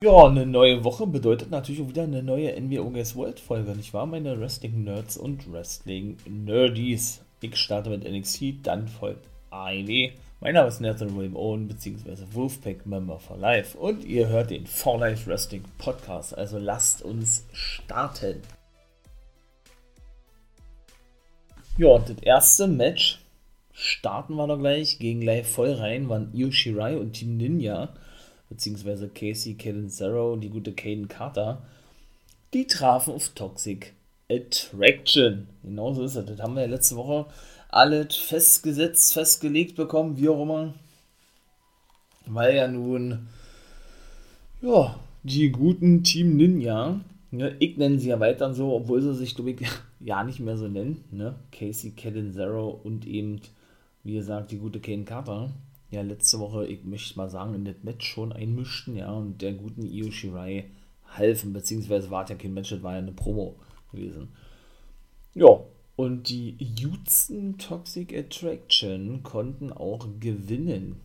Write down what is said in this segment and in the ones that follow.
Ja, eine neue Woche bedeutet natürlich auch wieder eine neue NWO Guess World Folge, nicht wahr, meine Wrestling Nerds und Wrestling Nerdies? Ich starte mit NXT, dann folgt AEW. Mein Name ist Nathan William Owen, beziehungsweise Wolfpack Member for Life und ihr hört den For Life Wrestling Podcast, also lasst uns starten. Ja, und das erste Match starten wir doch gleich gegen Live voll rein, waren Io Shirai und Team Ninja beziehungsweise Casey Catanzaro und die gute Caden Carter, die trafen auf Toxic Attraction. Genauso ist es. Das haben wir ja letzte Woche alles festgesetzt, festgelegt bekommen, wie auch immer. Weil ja nun, ja, die guten Team Ninja, ne, ich nenne sie ja weiter so, obwohl sie sich, glaube ich, ja nicht mehr so nennen, ne, Casey Catanzaro und eben, wie gesagt, die gute Kane Carter, ja letzte Woche, ich möchte mal sagen, in das Match schon einmischten, ja, und der guten Io Shirai halfen, beziehungsweise war es ja kein Match, das war ja eine Promo gewesen. Ja, und die Houston Toxic Attraction konnten auch gewinnen.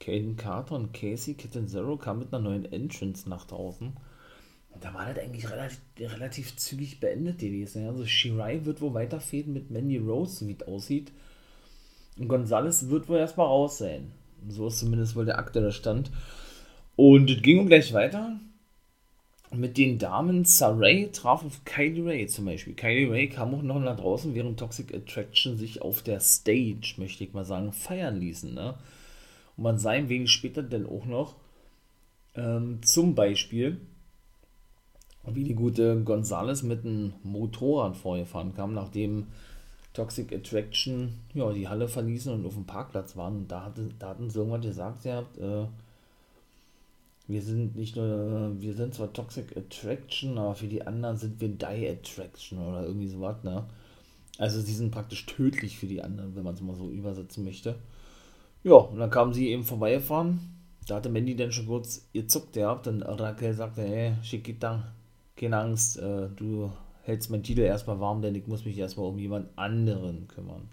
Caden Carter und Casey Zero kamen mit einer neuen Entrance nach draußen. Und da war das eigentlich relativ, relativ zügig beendet gewesen. Also Shirai wird wohl weiterfäden mit Mandy Rose, so wie es aussieht. Gonzales wird wohl erstmal raus sein. So ist zumindest wohl der aktuelle Stand. Und es ging gleich weiter mit den Damen. Saray traf auf Kylie Ray zum Beispiel. Kylie Ray kam auch noch nach draußen, während Toxic Attraction sich auf der Stage, möchte ich mal sagen, feiern ließen. Ne? Und man sah ein wenig später dann auch noch ähm, zum Beispiel, wie die gute Gonzales mit einem Motorrad vorgefahren kam, nachdem Toxic Attraction ja, die Halle verließen und auf dem Parkplatz waren. Und da, hatte, da hatten sie irgendwann gesagt, ja, äh, wir sind nicht nur, wir sind zwar Toxic Attraction, aber für die anderen sind wir Die Attraction oder irgendwie sowas, ne? Also sie sind praktisch tödlich für die anderen, wenn man es mal so übersetzen möchte. Ja, und dann kamen sie eben vorbeigefahren. Da hatte Mandy dann schon kurz ihr zuckt gehabt und Raquel sagte, hey, Chiquita, keine Angst, äh, du hältst meinen Titel erstmal warm, denn ich muss mich erstmal um jemand anderen kümmern.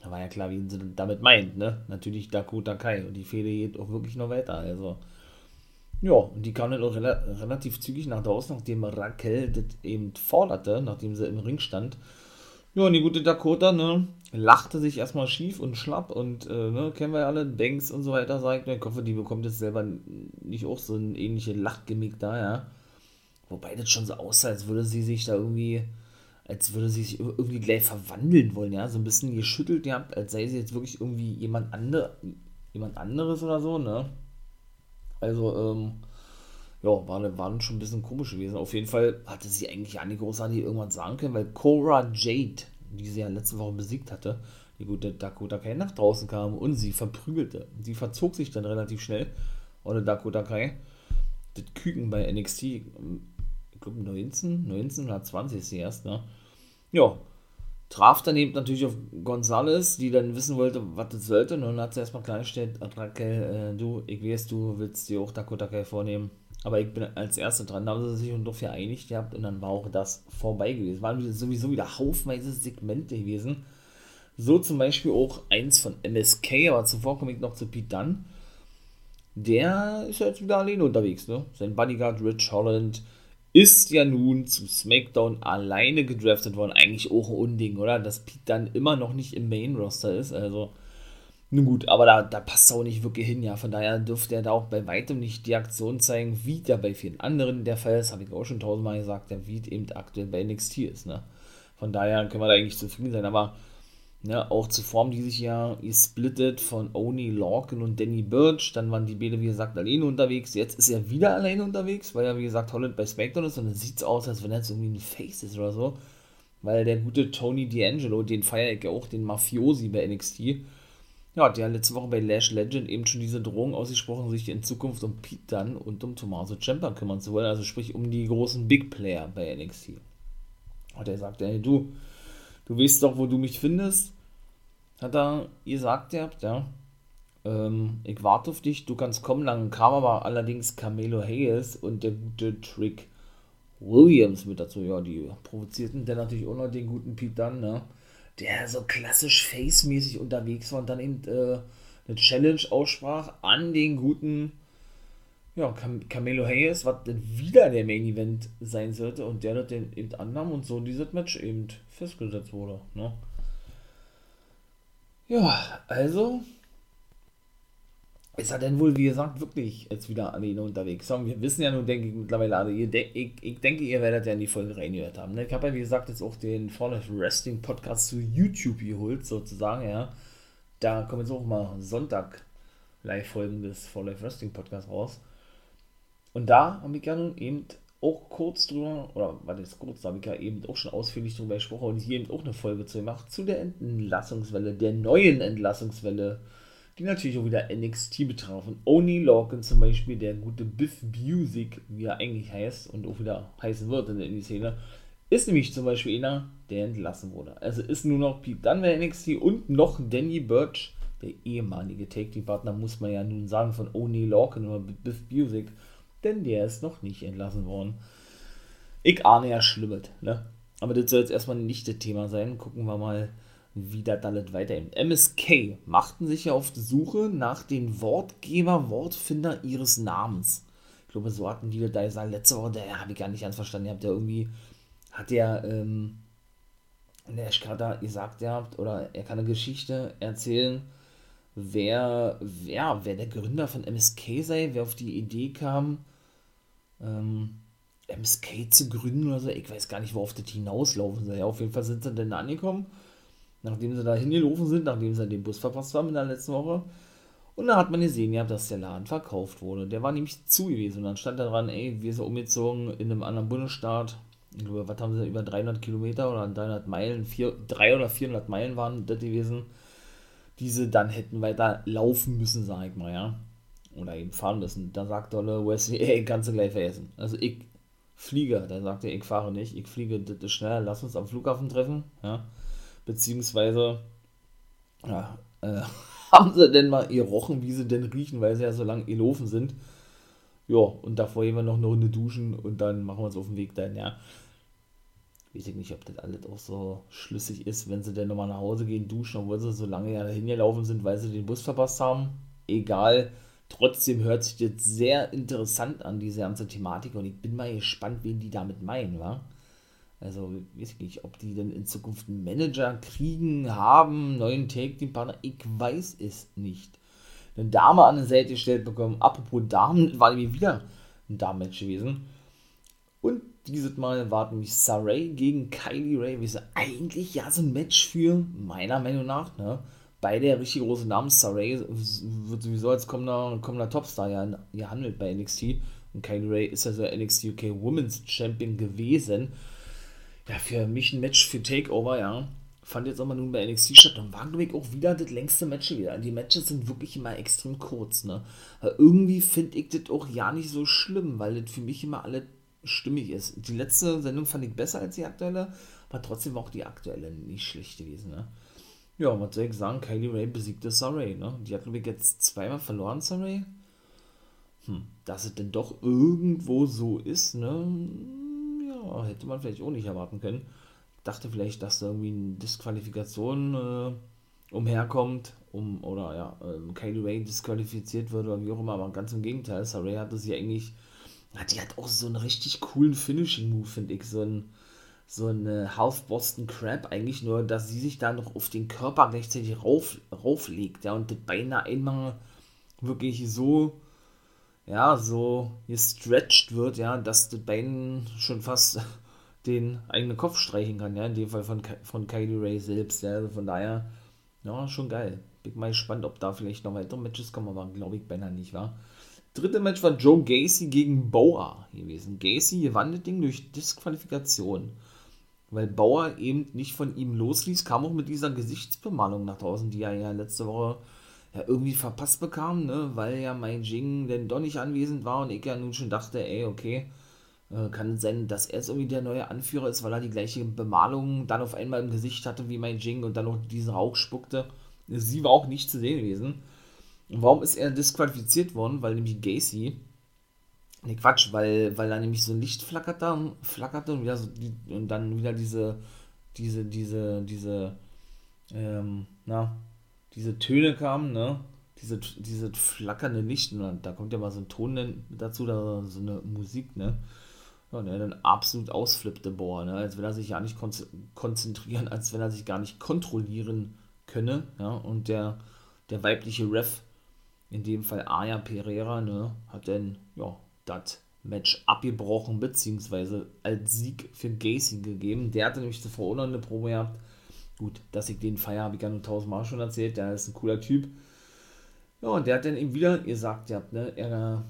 Da war ja klar, wie sie damit meint, ne? Natürlich Dakota Kai. Und die Fehde geht auch wirklich noch weiter. Also, ja, und die kam dann auch rela relativ zügig nach draußen, nachdem Raquel das eben forderte, nachdem sie im Ring stand. Ja, und die gute Dakota, ne, lachte sich erstmal schief und schlapp und, äh, ne, kennen wir ja alle, Banks und so weiter, sagt, ich hoffe, die bekommt jetzt selber nicht auch so ein ähnliches Lachgemick da, ja. Wobei das schon so aussah, als würde sie sich da irgendwie, als würde sie sich irgendwie gleich verwandeln wollen, ja. So ein bisschen geschüttelt, ja, als sei sie jetzt wirklich irgendwie jemand, andere, jemand anderes oder so, ne. Also, ähm, ja, war, war schon ein bisschen komisch gewesen. Auf jeden Fall hatte sie eigentlich ja nicht großartig irgendwas sagen können, weil Cora Jade, die sie ja letzte Woche besiegt hatte, die gute Dakota Kai nach draußen kam und sie verprügelte. Sie verzog sich dann relativ schnell, oder Dakota Kai. Das Küken bei NXT glaube 19, 19 oder 20 ist sie erst, ne? Ja, traf dann eben natürlich auf Gonzales, die dann wissen wollte, was das sollte. Und dann hat sie erstmal klargestellt, Raquel, äh, du, ich weiß, du willst dir auch Dakota Kai vornehmen, aber ich bin als Erste dran. Da haben sie sich doch geeinigt gehabt und dann war auch das vorbei gewesen. Waren sowieso wieder haufenweise Segmente gewesen. So zum Beispiel auch eins von MSK, aber zuvor komme ich noch zu Pete Dunn. Der ist jetzt wieder alleine unterwegs, ne? Sein Bodyguard Rich Holland, ist ja nun zu SmackDown alleine gedraftet worden. Eigentlich auch ein Unding, oder? Dass Pete dann immer noch nicht im Main-Roster ist. Also, nun gut, aber da, da passt er auch nicht wirklich hin, ja. Von daher dürfte er da auch bei weitem nicht die Aktion zeigen, wie der bei vielen anderen der Fall ist. Habe ich auch schon tausendmal gesagt, der wie eben aktuell bei NXT ist, ne? Von daher können wir da eigentlich zufrieden sein. Aber Ne, auch zuvor haben die sich ja gesplittet von Oni Lorcan und Danny Birch. Dann waren die beide, wie gesagt, alleine unterwegs. Jetzt ist er wieder alleine unterwegs, weil er, wie gesagt, Holland bei SmackDown ist. Und dann sieht es aus, als wenn er jetzt irgendwie ein Face ist oder so. Weil der gute Tony D'Angelo, den feiere ich ja auch, den Mafiosi bei NXT, ja, hat letzte Woche bei Lash Legend eben schon diese Drohung ausgesprochen, sich in Zukunft um Pete Dunn und um Tommaso Ciampa kümmern zu wollen. Also sprich um die großen Big Player bei NXT. Und er sagt, hey, du, du weißt doch, wo du mich findest hat er gesagt gehabt, ja. Ähm, ich warte auf dich, du kannst kommen. Dann kam aber allerdings Camelo Hayes und der gute Trick Williams mit dazu. Ja, die provozierten dann natürlich auch noch den guten Pete Dunn, ne? Der so klassisch face-mäßig unterwegs war und dann eben äh, eine Challenge aussprach an den guten, ja, Cam Camelo Hayes, was dann wieder der Main Event sein sollte und der das dann eben annahm und so dieses Match eben festgesetzt wurde. Ne? Ja, also ist er denn wohl, wie gesagt, wirklich jetzt wieder alleine unterwegs? Wir wissen ja nun, denke ich, mittlerweile alle, ihr de ich, ich, denke, ihr werdet ja in die Folge reingehört haben. Ne? Ich habe ja, wie gesagt, jetzt auch den Fall Wrestling Podcast zu YouTube geholt, sozusagen, ja. Da kommen jetzt auch mal Sonntag Live-Folgen des Fall Wrestling Podcast raus. Und da habe ich ja nun eben auch kurz drüber, oder was ist kurz, da habe ich ja eben auch schon ausführlich drüber gesprochen und hier eben auch eine Folge zu gemacht, zu der Entlassungswelle, der neuen Entlassungswelle die natürlich auch wieder NXT betrafen. Oni Lorcan zum Beispiel, der gute Biff Music, wie er eigentlich heißt und auch wieder heißen wird in der Szene, ist nämlich zum Beispiel einer, der entlassen wurde. Also ist nur noch Pete Dunne NXT und noch Danny Birch, der ehemalige Take-Team-Partner, muss man ja nun sagen, von Oni Lorcan oder Biff Music, denn der ist noch nicht entlassen worden. Ich ahne ja Schlimmes, ne? Aber das soll jetzt erstmal nicht das Thema sein. Gucken wir mal, wie das alles weiterhin. MSK machten sich ja auf die Suche nach den Wortgeber, Wortfinder ihres Namens. Ich glaube, so hatten die da gesagt, letzte Woche, der habe ich gar nicht ganz verstanden. Ihr habt ja irgendwie, hat der, ähm, der Schkatter gesagt, ihr habt, oder er kann eine Geschichte erzählen, wer, wer, wer der Gründer von MSK sei, wer auf die Idee kam, ähm, MSK zu gründen oder so. Ich weiß gar nicht, worauf das hinauslaufen soll. Ja, auf jeden Fall sind sie dann angekommen nachdem sie da hingelaufen sind, nachdem sie den Bus verpasst haben in der letzten Woche. Und da hat man gesehen, ja, dass der Laden verkauft wurde. Der war nämlich zu gewesen. Und dann stand da dran, ey, wir sind umgezogen in einem anderen Bundesstaat. Ich glaube, was haben sie, über 300 Kilometer oder 300 Meilen, 4, 300 oder 400 Meilen waren das gewesen, diese dann hätten weiter laufen müssen, sag ich mal, ja. Oder eben fahren müssen. Da sagt Dolle Wesley, ey, kannst du gleich vergessen. Also ich fliege, da sagt er, ich fahre nicht, ich fliege, das ist schneller, lass uns am Flughafen treffen, ja beziehungsweise ja, äh, haben sie denn mal ihr Rochen, wie sie denn riechen, weil sie ja so lange gelaufen sind. Ja, und davor gehen wir noch eine Runde duschen und dann machen wir uns auf den Weg dann, ja. Weiß ich nicht, ob das alles auch so schlüssig ist, wenn sie dann nochmal nach Hause gehen, duschen, obwohl sie so lange ja dahin gelaufen sind, weil sie den Bus verpasst haben. Egal. Trotzdem hört sich das sehr interessant an, diese ganze Thematik, und ich bin mal gespannt, wen die damit meinen, wa? Also, weiß ich nicht, ob die denn in Zukunft einen Manager kriegen, haben, neuen Take-Team-Partner, ich weiß es nicht. Eine Dame an der Seite gestellt bekommen. Apropos Damen, war nämlich wieder ein Damen-Match gewesen. Und dieses Mal war nämlich Saray gegen Kylie Ray. Wie eigentlich ja so ein Match für, meiner Meinung nach, ne? Beide richtig große Namen. Saray wird sowieso als kommender, kommender Topstar gehandelt bei NXT. Und Kylie Ray ist ja so NXT UK Women's Champion gewesen ja, für mich ein Match für Takeover, ja. Fand jetzt auch mal nun bei NXT statt und war, glaube ich, auch wieder das längste Match wieder. Die Matches sind wirklich immer extrem kurz, ne. Aber irgendwie finde ich das auch ja nicht so schlimm, weil das für mich immer alles stimmig ist. Die letzte Sendung fand ich besser als die aktuelle, aber trotzdem war auch die aktuelle nicht schlecht gewesen, ne. Ja, was soll ich sagen? Kylie Ray besiegte Saray, ne? Die hat, glaube ich, jetzt zweimal verloren, Saray. Hm, dass es denn doch irgendwo so ist, ne? hätte man vielleicht auch nicht erwarten können. Dachte vielleicht, dass da irgendwie eine Disqualifikation äh, umherkommt, um, oder ja, äh, Kylie Ray disqualifiziert wird oder wie auch immer, aber ganz im Gegenteil, Saray hatte sie eigentlich, die hat auch so einen richtig coolen Finishing-Move, finde ich, so ein so eine Half Boston Crab eigentlich nur, dass sie sich da noch auf den Körper gleichzeitig rauf, rauflegt, ja, und das beinahe einmal wirklich so ja, so gestretched wird, ja, dass das Bein schon fast den eigenen Kopf streichen kann, ja, in dem Fall von, von Kylie Ray selbst, ja, also von daher, ja, schon geil. Bin mal gespannt, ob da vielleicht noch weitere Matches kommen, aber glaube ich beinahe nicht, war. Dritte Match war Joe Gacy gegen Bauer gewesen. Gacy gewann das Ding durch Disqualifikation, weil Bauer eben nicht von ihm losließ, kam auch mit dieser Gesichtsbemalung nach draußen, die er ja letzte Woche ja irgendwie verpasst bekam, ne, weil ja mein Jing denn doch nicht anwesend war und ich ja nun schon dachte, ey, okay, äh, kann sein, dass er jetzt irgendwie der neue Anführer ist, weil er die gleiche Bemalung dann auf einmal im Gesicht hatte wie mein Jing und dann noch diesen Rauch spuckte. Sie war auch nicht zu sehen gewesen. Und warum ist er disqualifiziert worden? Weil nämlich Gacy, ne Quatsch, weil, weil da nämlich so ein Licht flackerte, flackerte und, wieder so die, und dann wieder diese, diese, diese, diese, ähm, na, diese Töne kamen, ne? diese, diese flackernde Licht, und da kommt ja mal so ein Ton dazu, da so eine Musik, ne? Ja, und er dann absolut ausflippte, boah, ne? als wenn er sich ja nicht konzentrieren, als wenn er sich gar nicht kontrollieren könne, ja, und der, der weibliche Ref, in dem Fall Aya Pereira, ne, hat dann, ja, das Match abgebrochen, beziehungsweise als Sieg für Gacy gegeben. Der hatte nämlich zuvor auch noch eine Probe gehabt. Gut, dass ich den feier, habe ich ja nur tausendmal schon erzählt. Der ist ein cooler Typ. Ja, und der hat dann eben wieder gesagt, ja, ne, er,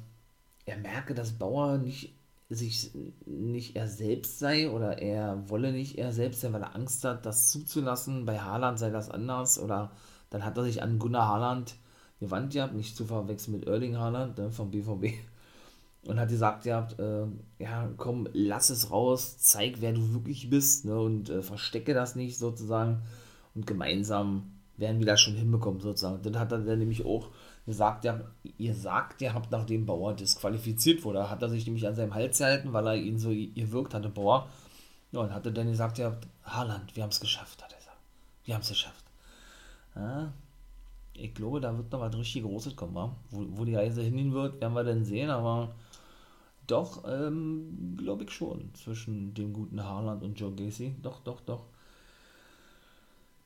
er merke, dass Bauer nicht sich nicht er selbst sei oder er wolle nicht er selbst sein, weil er Angst hat, das zuzulassen. Bei Haaland sei das anders oder dann hat er sich an Gunnar Haaland gewandt gehabt, nicht zu verwechseln mit Erling Haaland ne, vom BVB und hat gesagt gehabt, äh, ja komm, lass es raus, zeig wer du wirklich bist ne, und äh, verstecke das nicht sozusagen und gemeinsam werden wir das schon hinbekommen sozusagen. Dann hat er dann nämlich auch Ihr sagt ja, ihr sagt, ihr habt nachdem Bauer disqualifiziert wurde, hat er sich nämlich an seinem Hals gehalten, weil er ihn so gewirkt hatte, Bauer. Ja, und hatte dann gesagt, ja, Haaland, wir haben es geschafft, hat er gesagt. Wir haben es geschafft. Ja, ich glaube, da wird noch was richtig Großes kommen, wa? Wo, wo die Reise hingehen wird, werden wir dann sehen, aber doch, ähm, glaube ich schon, zwischen dem guten Haaland und Joe Gacy. Doch, doch, doch.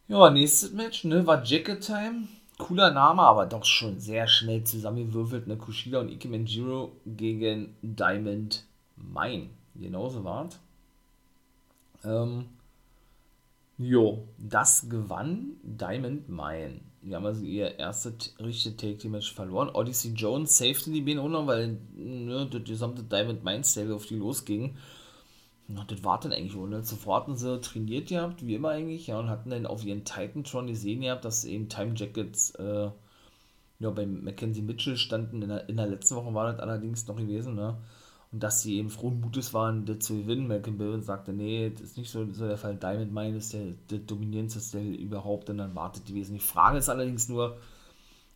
Ja, nächstes Match, ne, war Jacket Time cooler Name, aber doch schon sehr schnell zusammengewürfelt. Ne? Kushida und Ike Manjiro gegen Diamond Mine. Genauso war's. Ähm, jo, das gewann Diamond Mine. Die haben also ihr erstes richtiges Take-Team-Match verloren. Odyssey Jones safety die auch noch, weil ne, das gesamte Diamond Mine Stable auf die losging. Na, das war dann eigentlich ohne. Zuvor hatten sie trainiert gehabt, wie immer eigentlich, ja, und hatten dann auf ihren Titantron gesehen gehabt, dass eben Time Jackets, äh, ja, bei Mackenzie Mitchell standen. In der, in der letzten Woche war das allerdings noch gewesen, ne? Und dass sie eben frohen Mutes waren, das zu gewinnen. Malcolm Bill sagte, nee, das ist nicht so, so der Fall. Diamond Mine ist der, der dominierendste Style überhaupt und dann wartet die Wesen. Die Frage ist allerdings nur,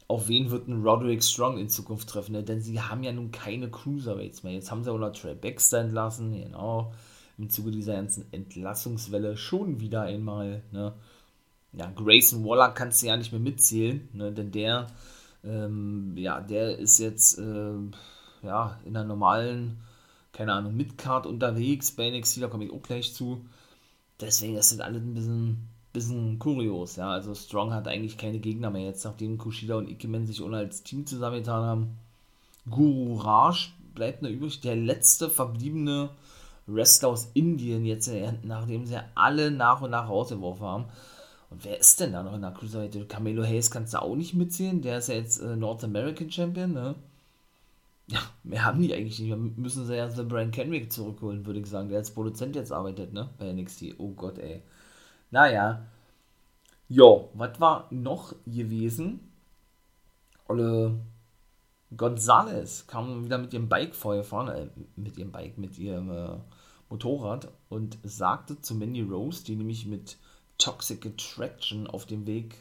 auf wen wird ein Roderick Strong in Zukunft treffen? Ne? Denn sie haben ja nun keine Cruiserweights mehr. Jetzt haben sie auch noch Trey Baxter entlassen, genau im Zuge dieser ganzen Entlassungswelle schon wieder einmal. Ne? Ja, Grayson Waller kannst du ja nicht mehr mitzählen, ne? denn der, ähm, ja, der ist jetzt äh, ja, in der normalen, keine Ahnung, Midcard unterwegs bei NXT, da komme ich auch gleich zu. Deswegen ist das alles ein bisschen, bisschen kurios. Ja? Also Strong hat eigentlich keine Gegner mehr jetzt, nachdem Kushida und Ikemen sich ohne als Team zusammengetan haben. Guru Raj bleibt nur übrig, der letzte verbliebene Wrestler aus Indien jetzt, nachdem sie alle nach und nach rausgeworfen haben. Und wer ist denn da noch in der Cruiserweight? Camelo Hayes kannst du auch nicht mitzählen. Der ist ja jetzt äh, North American Champion, ne? Ja, mehr haben die eigentlich nicht. Wir müssen sie ja The Brian Kendrick zurückholen, würde ich sagen, der als Produzent jetzt arbeitet, ne? Bei NXT. Oh Gott, ey. Naja. Jo, was war noch gewesen? Olle Gonzales kam wieder mit ihrem Bike vorgefahren, äh, mit ihrem Bike, mit ihrem äh, Motorrad und sagte zu Mandy Rose, die nämlich mit Toxic Attraction auf dem Weg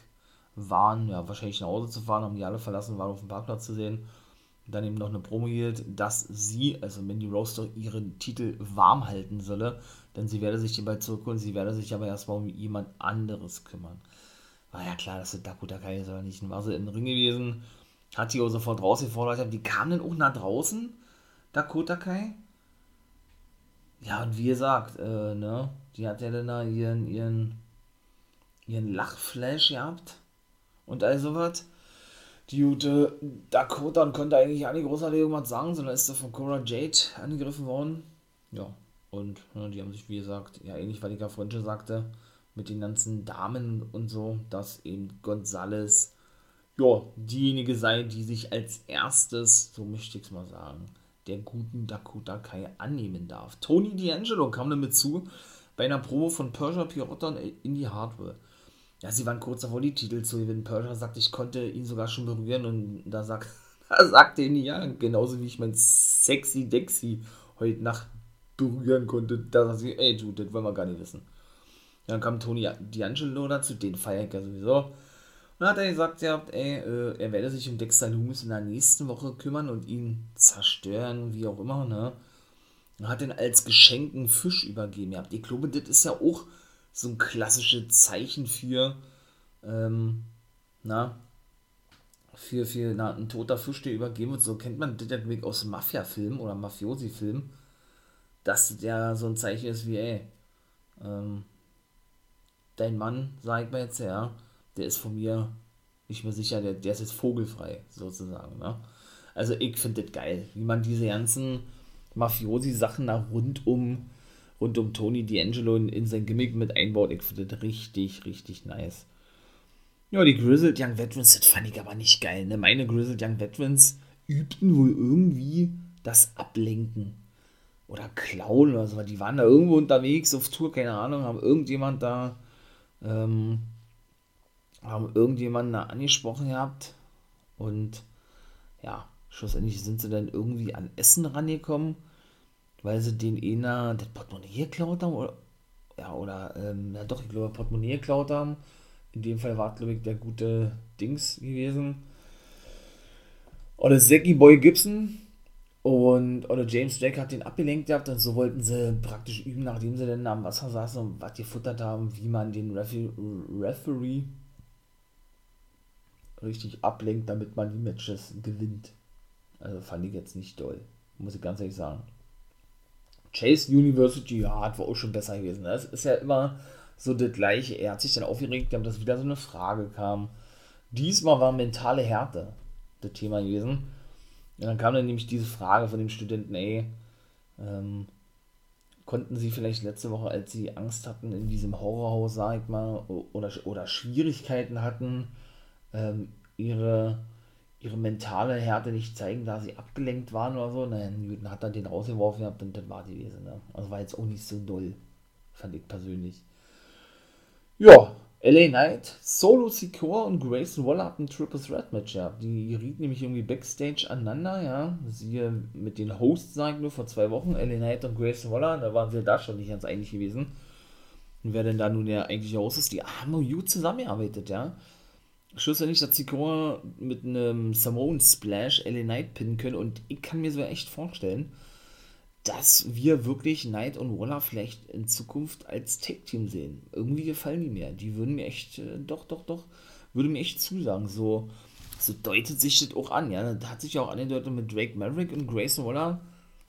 waren, ja, wahrscheinlich nach Hause zu fahren, haben die alle verlassen, waren auf dem Parkplatz zu sehen. Dann eben noch eine Promo hielt, dass sie, also Mandy Rose, doch ihren Titel warm halten solle, denn sie werde sich bald zurückholen, sie werde sich aber erstmal um jemand anderes kümmern. War ja klar, dass Dakota Kai aber nicht. War sie im Ring gewesen, hat die auch sofort rausgefordert. Die kamen dann auch nach draußen, Dakota Kai. Ja, und wie gesagt, äh, ne, die hat ja dann da ihren, ihren, ihren Lachflash gehabt und all sowas. Die gute Dakota und konnte eigentlich nicht großartig irgendwas sagen, sondern ist von Cora Jade angegriffen worden. Ja, und ne, die haben sich, wie gesagt, ja, ähnlich, weil ich ja schon sagte, mit den ganzen Damen und so, dass eben Gonzales ja, diejenige sei, die sich als erstes, so möchte ich es mal sagen, der guten Dakota Kai annehmen darf. Tony D'Angelo kam damit zu bei einer Probe von Persia Pirotta und Indie Hardware. Ja, sie waren kurz davor, die Titel zu gewinnen. Persia sagt, ich konnte ihn sogar schon berühren und da sagt, da sagte ihn ja, genauso wie ich mein sexy Dexy heute Nacht berühren konnte. Da sagt sie, ey, du, das wollen wir gar nicht wissen. Dann kam Tony D'Angelo dazu, den ich ja sowieso. Und hat er gesagt, ja, ey, äh, er werde sich um Dexter Loomis in der nächsten Woche kümmern und ihn zerstören, wie auch immer, ne? Und hat ihn als Geschenk einen Fisch übergeben. Ja, ich glaube, das ist ja auch so ein klassisches Zeichen für, ähm, na, für, für na, ein toter Fisch, der übergeben wird, so kennt man das ja aus Mafia-Filmen oder Mafiosi-Filmen, dass der so ein Zeichen ist wie, ey, ähm, dein Mann, sag ich mal jetzt, ja, der ist von mir nicht mehr sicher, der, der ist jetzt vogelfrei, sozusagen, ne? Also ich finde das geil, wie man diese ganzen Mafiosi-Sachen da rund um, rund um Tony D'Angelo in, in sein Gimmick mit einbaut. Ich finde das richtig, richtig nice. Ja, die Grizzled Young Veterans, das fand ich aber nicht geil. Ne? Meine Grizzled Young Veterans übten wohl irgendwie das Ablenken oder Klauen oder so. Die waren da irgendwo unterwegs auf Tour, keine Ahnung, haben irgendjemand da, ähm, haben irgendjemanden da angesprochen gehabt und ja, schlussendlich sind sie dann irgendwie an Essen rangekommen, weil sie den einer das Portemonnaie geklaut haben oder, ja, oder, ähm, ja doch, ich glaube, Portemonnaie geklaut haben in dem Fall war, glaube ich, der gute Dings gewesen. Oder Zacky Boy Gibson und oder James Drake hat den abgelenkt gehabt und so wollten sie praktisch üben, nachdem sie dann am Wasser saßen und was gefuttert haben, wie man den Refer Referee richtig ablenkt, damit man die Matches gewinnt. Also fand ich jetzt nicht toll, muss ich ganz ehrlich sagen. Chase University, ja, hat wohl auch schon besser gewesen. Das ist ja immer so das gleiche. Er hat sich dann aufgeregt, dass wieder so eine Frage kam. Diesmal war mentale Härte das Thema gewesen. Und dann kam dann nämlich diese Frage von dem Studenten, ey, ähm, konnten sie vielleicht letzte Woche, als sie Angst hatten in diesem Horrorhaus, sag ich mal, oder, oder Schwierigkeiten hatten, ähm, ihre, ihre mentale Härte nicht zeigen, da sie abgelenkt waren oder so. Nein, Newton hat dann den rausgeworfen gehabt und das war die gewesen. Ne? Also war jetzt auch nicht so doll, fand ich persönlich. Ja, LA Knight, Solo Secure und Grayson Waller hatten Triple Threat Match, ja. Die rieten nämlich irgendwie Backstage aneinander, ja. Siehe mit den Hosts, sag ich nur, vor zwei Wochen, LA Knight und Grayson Waller, da waren sie da schon nicht ganz einig gewesen. Und wer denn da nun der eigentliche Host ist, die haben gut zusammengearbeitet, ja. Schlussendlich hat Secure mit einem Samoan Splash LA Knight pinnen können und ich kann mir so echt vorstellen, dass wir wirklich Knight und Waller vielleicht in Zukunft als Tag-Team sehen. Irgendwie gefallen die mir. Die würden mir echt, äh, doch, doch, doch, würde mir echt zusagen. So, so deutet sich das auch an, ja. Da hat sich ja auch angedeutet mit Drake Maverick und Grayson Waller,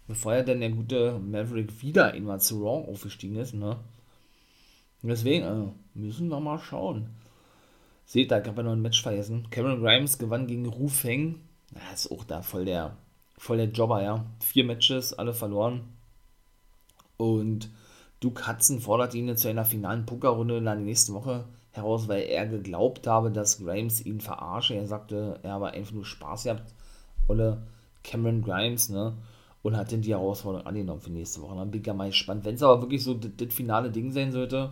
bevor ja dann der gute Maverick wieder einmal zu Raw aufgestiegen ist, ne. Deswegen, äh, müssen wir mal schauen. Seht, da gab ja noch ein Match vergessen. Cameron Grimes gewann gegen Ru Feng. Ja, ist auch da voll der voll der Jobber, ja. Vier Matches, alle verloren. Und Duke Hudson fordert ihn zu einer finalen Pokerrunde in der nächsten Woche heraus, weil er geglaubt habe, dass Grimes ihn verarsche. Er sagte, er habe einfach nur Spaß gehabt. Olle Cameron Grimes, ne? Und hat dann die Herausforderung angenommen für nächste Woche. Dann bin ich ja mal gespannt. Wenn es aber wirklich so das finale Ding sein sollte,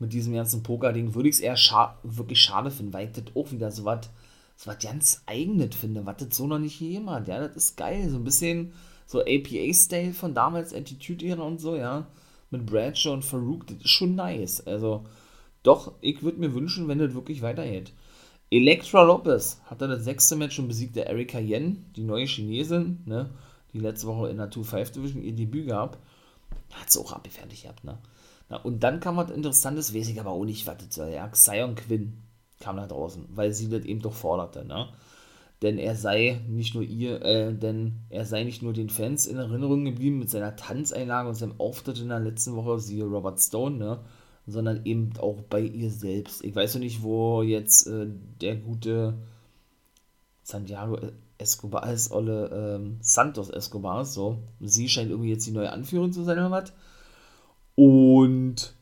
mit diesem ganzen Poker-Ding, würde ich es eher scha wirklich schade finden, weil ich das auch wieder so was so ganz eigenes finde, was das so noch nicht jemand, ja, das ist geil, so ein bisschen so APA-Style von damals, Attitude-Ära und so, ja, mit Bradshaw und Farouk, das ist schon nice, also, doch, ich würde mir wünschen, wenn das wirklich weitergeht. Elektra Lopez hatte das sechste Match und besiegte Erika Yen, die neue Chinesin, ne, die letzte Woche in der 2-5 Division ihr Debüt gab, hat sie auch abgefertigt gehabt, ne. Na, und dann kam was Interessantes, weiß ich aber auch nicht, was das soll, ja, Xion Quinn, kam nach draußen, weil sie das eben doch forderte, ne? Denn er sei nicht nur ihr, äh, denn er sei nicht nur den Fans in Erinnerung geblieben mit seiner Tanzeinlage und seinem Auftritt in der letzten Woche, siehe Robert Stone, ne? Sondern eben auch bei ihr selbst. Ich weiß noch nicht, wo jetzt äh, der gute Santiago Escobar ist, Olle ähm, Santos Escobar ist, so. Sie scheint irgendwie jetzt die neue Anführerin zu sein oder was. Und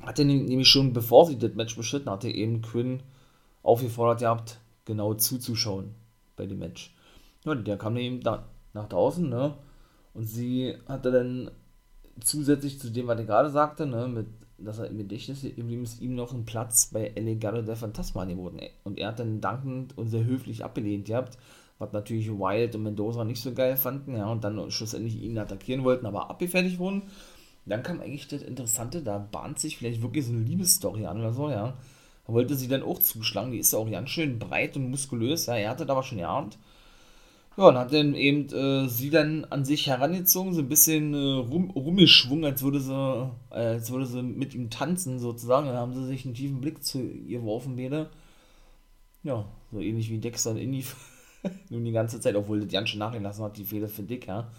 hatte nämlich schon, bevor sie das Match beschritten hatte, eben Quinn aufgefordert gehabt, genau zuzuschauen bei dem Match. Ja, der kam eben da, nach draußen, ne? Und sie hatte dann zusätzlich zu dem, was er gerade sagte, ne, mit, dass er im Gedächtnis geblieben ist, ihm noch einen Platz bei El Legado der Phantasma angeboten. Und er hat dann dankend und sehr höflich abgelehnt gehabt, was natürlich Wild und Mendoza nicht so geil fanden, ja, und dann schlussendlich ihn attackieren wollten, aber abgefertigt wurden. Dann kam eigentlich das Interessante, da bahnt sich vielleicht wirklich so eine Liebesstory an oder so, ja. Da wollte sie dann auch zuschlagen, die ist ja auch ganz schön breit und muskulös, ja, er hatte da aber schon geahnt. Ja, und hat dann eben äh, sie dann an sich herangezogen, so ein bisschen äh, rum, rumgeschwungen, als würde sie, äh, als würde sie mit ihm tanzen sozusagen. Dann haben sie sich einen tiefen Blick zu ihr geworfen, beide. Ja, so ähnlich wie Dexter und Indy nun die ganze Zeit, obwohl das ganz schön nachgelassen hat, die Fehler für Dick, ja.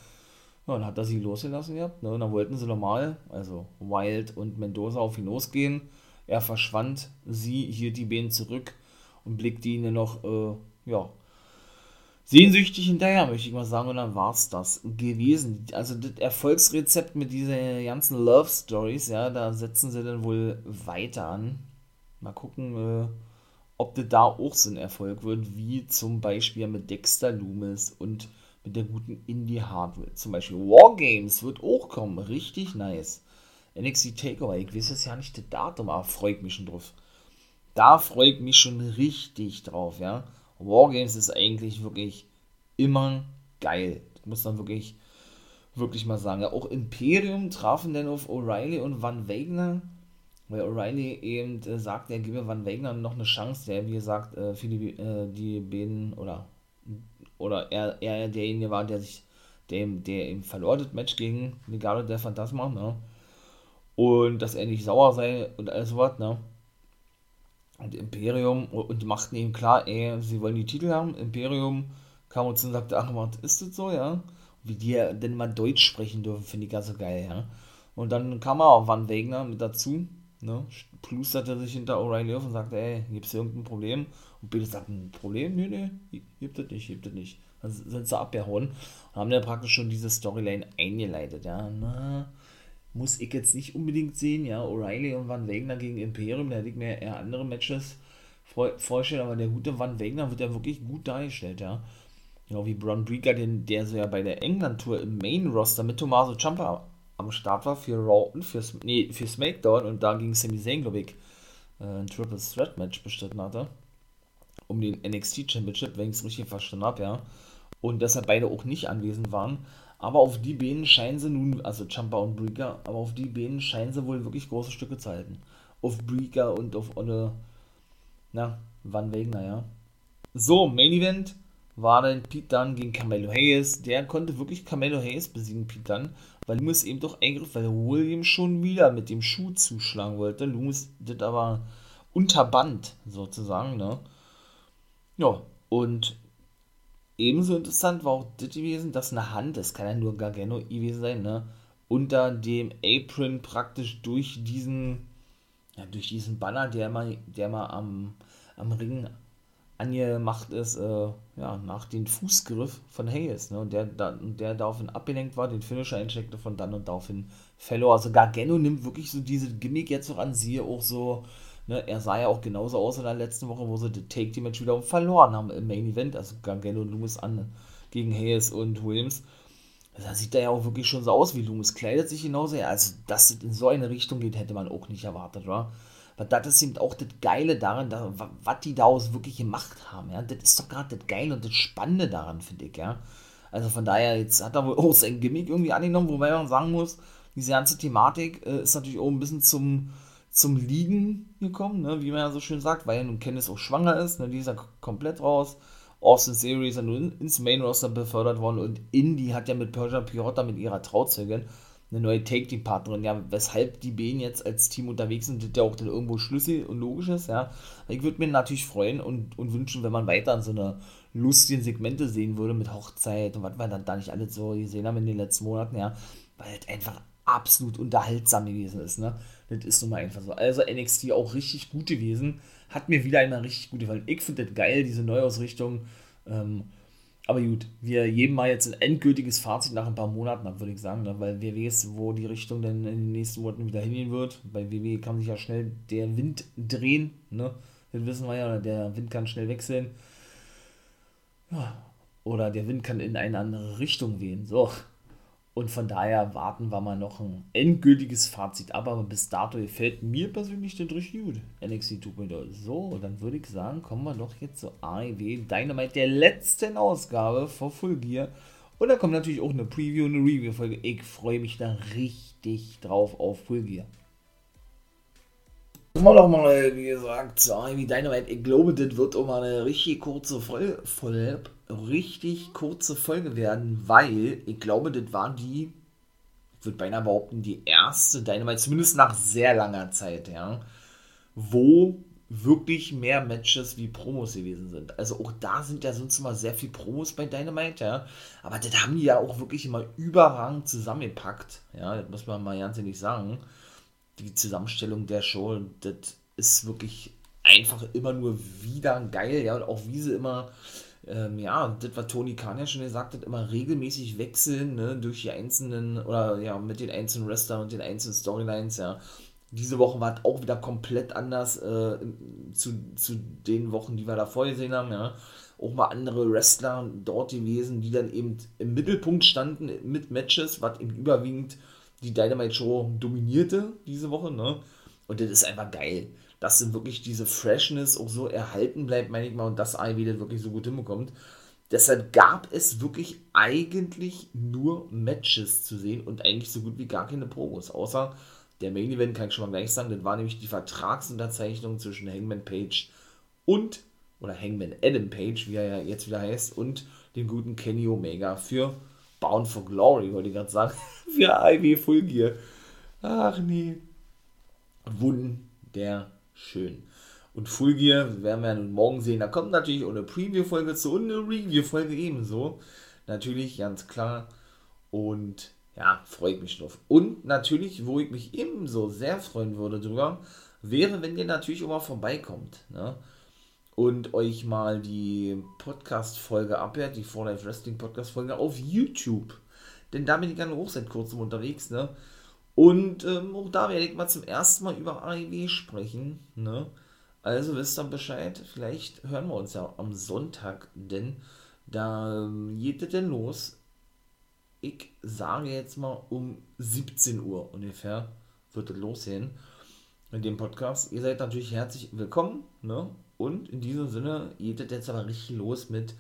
Ja, dann hat er sie losgelassen gehabt, ne? Und dann wollten sie normal, also Wild und Mendoza auf ihn losgehen. Er verschwand, sie hielt die Beine zurück und blickte ihnen noch, äh, ja, sehnsüchtig hinterher, möchte ich mal sagen, und dann war es das gewesen. Also das Erfolgsrezept mit diesen ganzen Love Stories, ja, da setzen sie dann wohl weiter an. Mal gucken, äh, ob das da auch so ein Erfolg wird, wie zum Beispiel mit Dexter Loomis und mit der guten Indie Hardware. Zum Beispiel Wargames wird auch kommen, richtig nice. NXT Takeover, ich weiß jetzt ja nicht das Datum, aber freut mich schon drauf. Da freue ich mich schon richtig drauf, ja. Wargames ist eigentlich wirklich immer geil. Ich muss dann wirklich, wirklich mal sagen. Ja, auch Imperium trafen dann auf O'Reilly und Van Wagner. Weil O'Reilly eben äh, sagt, er gebe Van Wagner noch eine Chance, der, wie gesagt, äh, für die, äh, die beiden oder, oder er, er derjenige war, der sich, der, der eben verlor das Match gegen Legado der Phantasma, ne? Und dass er nicht sauer sei und alles sowas, ne? Und Imperium, und die machten ihm klar, ey, sie wollen die Titel haben. Imperium kam uns und sagte, ach, was ist das so, ja? Wie die denn mal Deutsch sprechen dürfen, finde ich ganz so geil, ja? Und dann kam auch Van Wegner mit dazu, ne? Plusterte sich hinter O'Reilly auf und sagte, ey, gibt es irgendein Problem? Und Bill sagt, ein Problem? Nee, nee, gibt es nicht, gibt es nicht. Dann sind sie abgehauen und haben dann praktisch schon diese Storyline eingeleitet, ja? Na, muss ich jetzt nicht unbedingt sehen, ja, O'Reilly und Van Wegner gegen Imperium, da hätte ich mir eher andere Matches vorstellen, aber der gute Van Wegner wird ja wirklich gut dargestellt, ja. Genau wie Braun Breaker, den, der so ja bei der England-Tour im Main-Roster mit Tommaso Ciampa am Start war für Raw und für, nee, für SmackDown und da ging Sami Zayn, glaube ich, äh, ein Triple Threat Match bestritten hatte. Um den NXT Championship, wenn ich es richtig verstanden habe, ja. Und deshalb beide auch nicht anwesend waren. Aber auf die Beine scheinen sie nun, also Champa und Breaker, aber auf die Beine scheinen sie wohl wirklich große Stücke zu halten. Auf Breaker und auf Olle, na, Van Wegner, ja. So, Main Event war dann Pete Dunne gegen Carmelo Hayes. Der konnte wirklich Carmelo Hayes besiegen, Pete Dunne, weil Loomis eben doch eingriff, weil William schon wieder mit dem Schuh zuschlagen wollte. Loomis das aber unterband, sozusagen, ne. Ja, und ebenso interessant war auch das gewesen, dass eine Hand, das kann ja nur Gargano gewesen sein, ne, unter dem Apron praktisch durch diesen, ja, durch diesen Banner, der mal, der mal am, am Ring angemacht ist, äh, ja, nach dem Fußgriff von Hayes, ne, und der, der daraufhin abgelenkt war, den Finisher einsteckte von dann und daraufhin verlor. Also Gargano nimmt wirklich so diese Gimmick jetzt noch an, siehe auch so, Ne, er sah ja auch genauso aus in der letzten Woche, wo sie die Take Team wieder verloren haben im Main Event, also Gargano und Loomis an gegen Hayes und Williams. Da sieht er ja auch wirklich schon so aus wie Loomis, kleidet sich genauso. Ja, also, dass es in so eine Richtung geht, hätte man auch nicht erwartet, oder? Aber das ist eben auch das Geile daran, da, was die daraus wirklich gemacht haben. Ja? Das ist doch gerade das Geile und das Spannende daran, finde ich. Ja? Also von daher, jetzt hat er wohl auch sein Gimmick irgendwie angenommen, wobei man sagen muss, diese ganze Thematik äh, ist natürlich auch ein bisschen zum, zum Liegen gekommen, ne, wie man ja so schön sagt, weil ja nun Candice auch schwanger ist, ne, die ist ja komplett raus. Austin Series ist ja nun ins Main Roster befördert worden und Indy hat ja mit Persia Pirotta mit ihrer Trauzeugin eine neue Take-Team-Partnerin, ja, weshalb die beiden jetzt als Team unterwegs sind, ja auch dann irgendwo schlüssig und logisch ist, ja. Ich würde mir natürlich freuen und, und wünschen, wenn man weiter an so eine lustigen Segmente sehen würde mit Hochzeit und was wir dann da nicht alles so gesehen haben in den letzten Monaten, ja, weil es einfach absolut unterhaltsam gewesen ist, ne. Das ist nun mal einfach so. Also NXT auch richtig gut gewesen. Hat mir wieder einmal richtig gut gefallen. Ich finde das geil, diese Neuausrichtung. Ähm, aber gut, wir geben mal jetzt ein endgültiges Fazit nach ein paar Monaten ab, würde ich sagen, ne? weil wer weiß, wo die Richtung denn in den nächsten Monaten wieder hingehen wird. Bei WWE kann sich ja schnell der Wind drehen, ne? Das wissen wir ja, der Wind kann schnell wechseln. Ja. Oder der Wind kann in eine andere Richtung wehen. So, und von daher warten wir mal noch ein endgültiges Fazit ab. Aber bis dato gefällt mir persönlich der richtig gut. NXT 2.0. So, dann würde ich sagen, kommen wir doch jetzt zur AEW Dynamite, der letzten Ausgabe vor Full Gear. Und da kommt natürlich auch eine Preview und eine Review-Folge. Ich freue mich da richtig drauf auf Full Gear. Wir doch mal, wie gesagt, AEW Dynamite. Ich glaube, das wird auch mal eine richtig kurze Folge. Voll, richtig kurze Folge werden, weil ich glaube, das war die, ich würde beinahe behaupten, die erste Dynamite, zumindest nach sehr langer Zeit, ja, wo wirklich mehr Matches wie Promos gewesen sind. Also auch da sind ja sonst immer sehr viel Promos bei Dynamite, ja. Aber das haben die ja auch wirklich immer überragend zusammengepackt. Ja, das muss man mal ganz ehrlich sagen. Die Zusammenstellung der Show, das ist wirklich einfach immer nur wieder geil, ja. Und auch wie sie immer, ähm, ja, das, was Tony Khan ja schon gesagt hat, immer regelmäßig wechseln, ne, durch die einzelnen, oder ja, mit den einzelnen Wrestlern und den einzelnen Storylines, ja diese Woche war es auch wieder komplett anders äh, zu, zu den Wochen, die wir davor gesehen haben. Ja. Auch mal andere Wrestler dort gewesen, die dann eben im Mittelpunkt standen mit Matches, was eben überwiegend die Dynamite Show dominierte diese Woche. Ne? Und das ist einfach geil, dass dann wirklich diese Freshness auch so erhalten bleibt, meine ich mal, und das AEW das wirklich so gut hinbekommt. Deshalb gab es wirklich eigentlich nur Matches zu sehen und eigentlich so gut wie gar keine Promos, außer der Main Event kann ich schon mal gleich sagen, das war nämlich die Vertragsunterzeichnung zwischen Hangman Page und, oder Hangman Adam Page, wie er ja jetzt wieder heißt, und dem guten Kenny Omega für Bound for Glory, wollte ich gerade sagen, für IW Full Gear. Ach nee. Wunderschön. Und Full Gear werden wir nun morgen sehen. Da kommt natürlich auch eine Preview-Folge zu und eine Review-Folge ebenso. Natürlich, ganz klar. Und ja, freue ich mich drauf. Und natürlich, wo ich mich ebenso sehr freuen würde drüber, wäre, wenn ihr natürlich auch mal vorbeikommt. Ne? Und euch mal die Podcast-Folge abhört, die For Life Wrestling Podcast-Folge auf YouTube. Denn da bin ich gerne auch seit kurzem unterwegs, ne? Und ähm, auch da werde ich mal zum ersten Mal über AEW sprechen, ne? Also wisst ihr Bescheid, vielleicht hören wir uns ja am Sonntag, denn da ähm, geht es denn los ich sage jetzt mal um 17 Uhr ungefähr wird es losgehen mit dem Podcast. Ihr seid natürlich herzlich willkommen, ne? Und in diesem Sinne geht es jetzt aber richtig los mit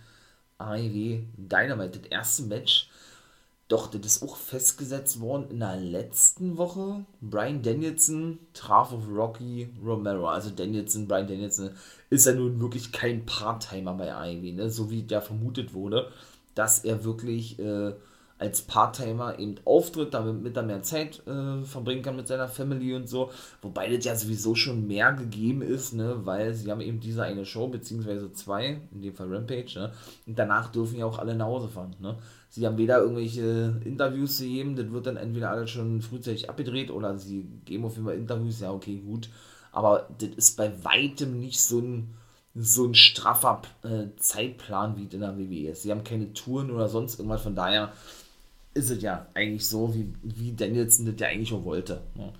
AEW Dynamite, das erste Match. Doch, das ist auch festgesetzt worden in der letzten Woche. Brian Danielson traf auf Rocky Romero. Also Danielson, Brian Danielson ist ja nun wirklich kein Part-Timer bei AEW, ne? so wie der vermutet wurde, dass er wirklich äh, als Part-Timer eben auftritt, damit er mehr Zeit äh, verbringen kann mit seiner Family und so. Wobei das ja sowieso schon mehr gegeben ist, ne, weil sie haben eben diese eine Show, beziehungsweise zwei, in dem Fall Rampage, ne, und danach dürfen ja auch alle nach Hause fahren, ne. Sie haben weder irgendwelche Interviews zu geben, das wird dann entweder alles schon frühzeitig abgedreht oder sie geben auf jeden Fall Interviews, ja, okay, gut. Aber das ist bei weitem nicht so ein so ein straffer äh, Zeitplan wie in der WWE. Sie haben keine Touren oder sonst irgendwas, von daher ist es ja eigentlich so, wie, wie Danielson das ja eigentlich auch wollte. Ne?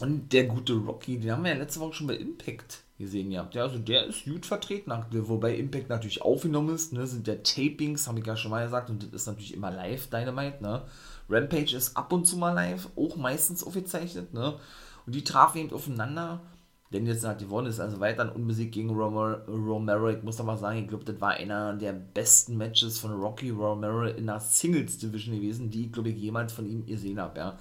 Und der gute Rocky, den haben wir ja letzte Woche schon bei Impact gesehen gehabt. Ja, also der ist gut vertreten, wobei Impact natürlich aufgenommen ist, ne, sind der Tapings, habe ich ja schon mal gesagt, und das ist natürlich immer live, Dynamite, ne. Rampage ist ab und zu mal live, auch meistens aufgezeichnet, ne. Und die trafen eben aufeinander Danielson hat gewonnen, ist also weiterhin unbesiegt gegen Romero. Ich muss aber sagen, ich glaube, das war einer der besten Matches von Rocky Romero in der Singles Division gewesen, die ich glaube ich jemals von ihm gesehen habe. Ja.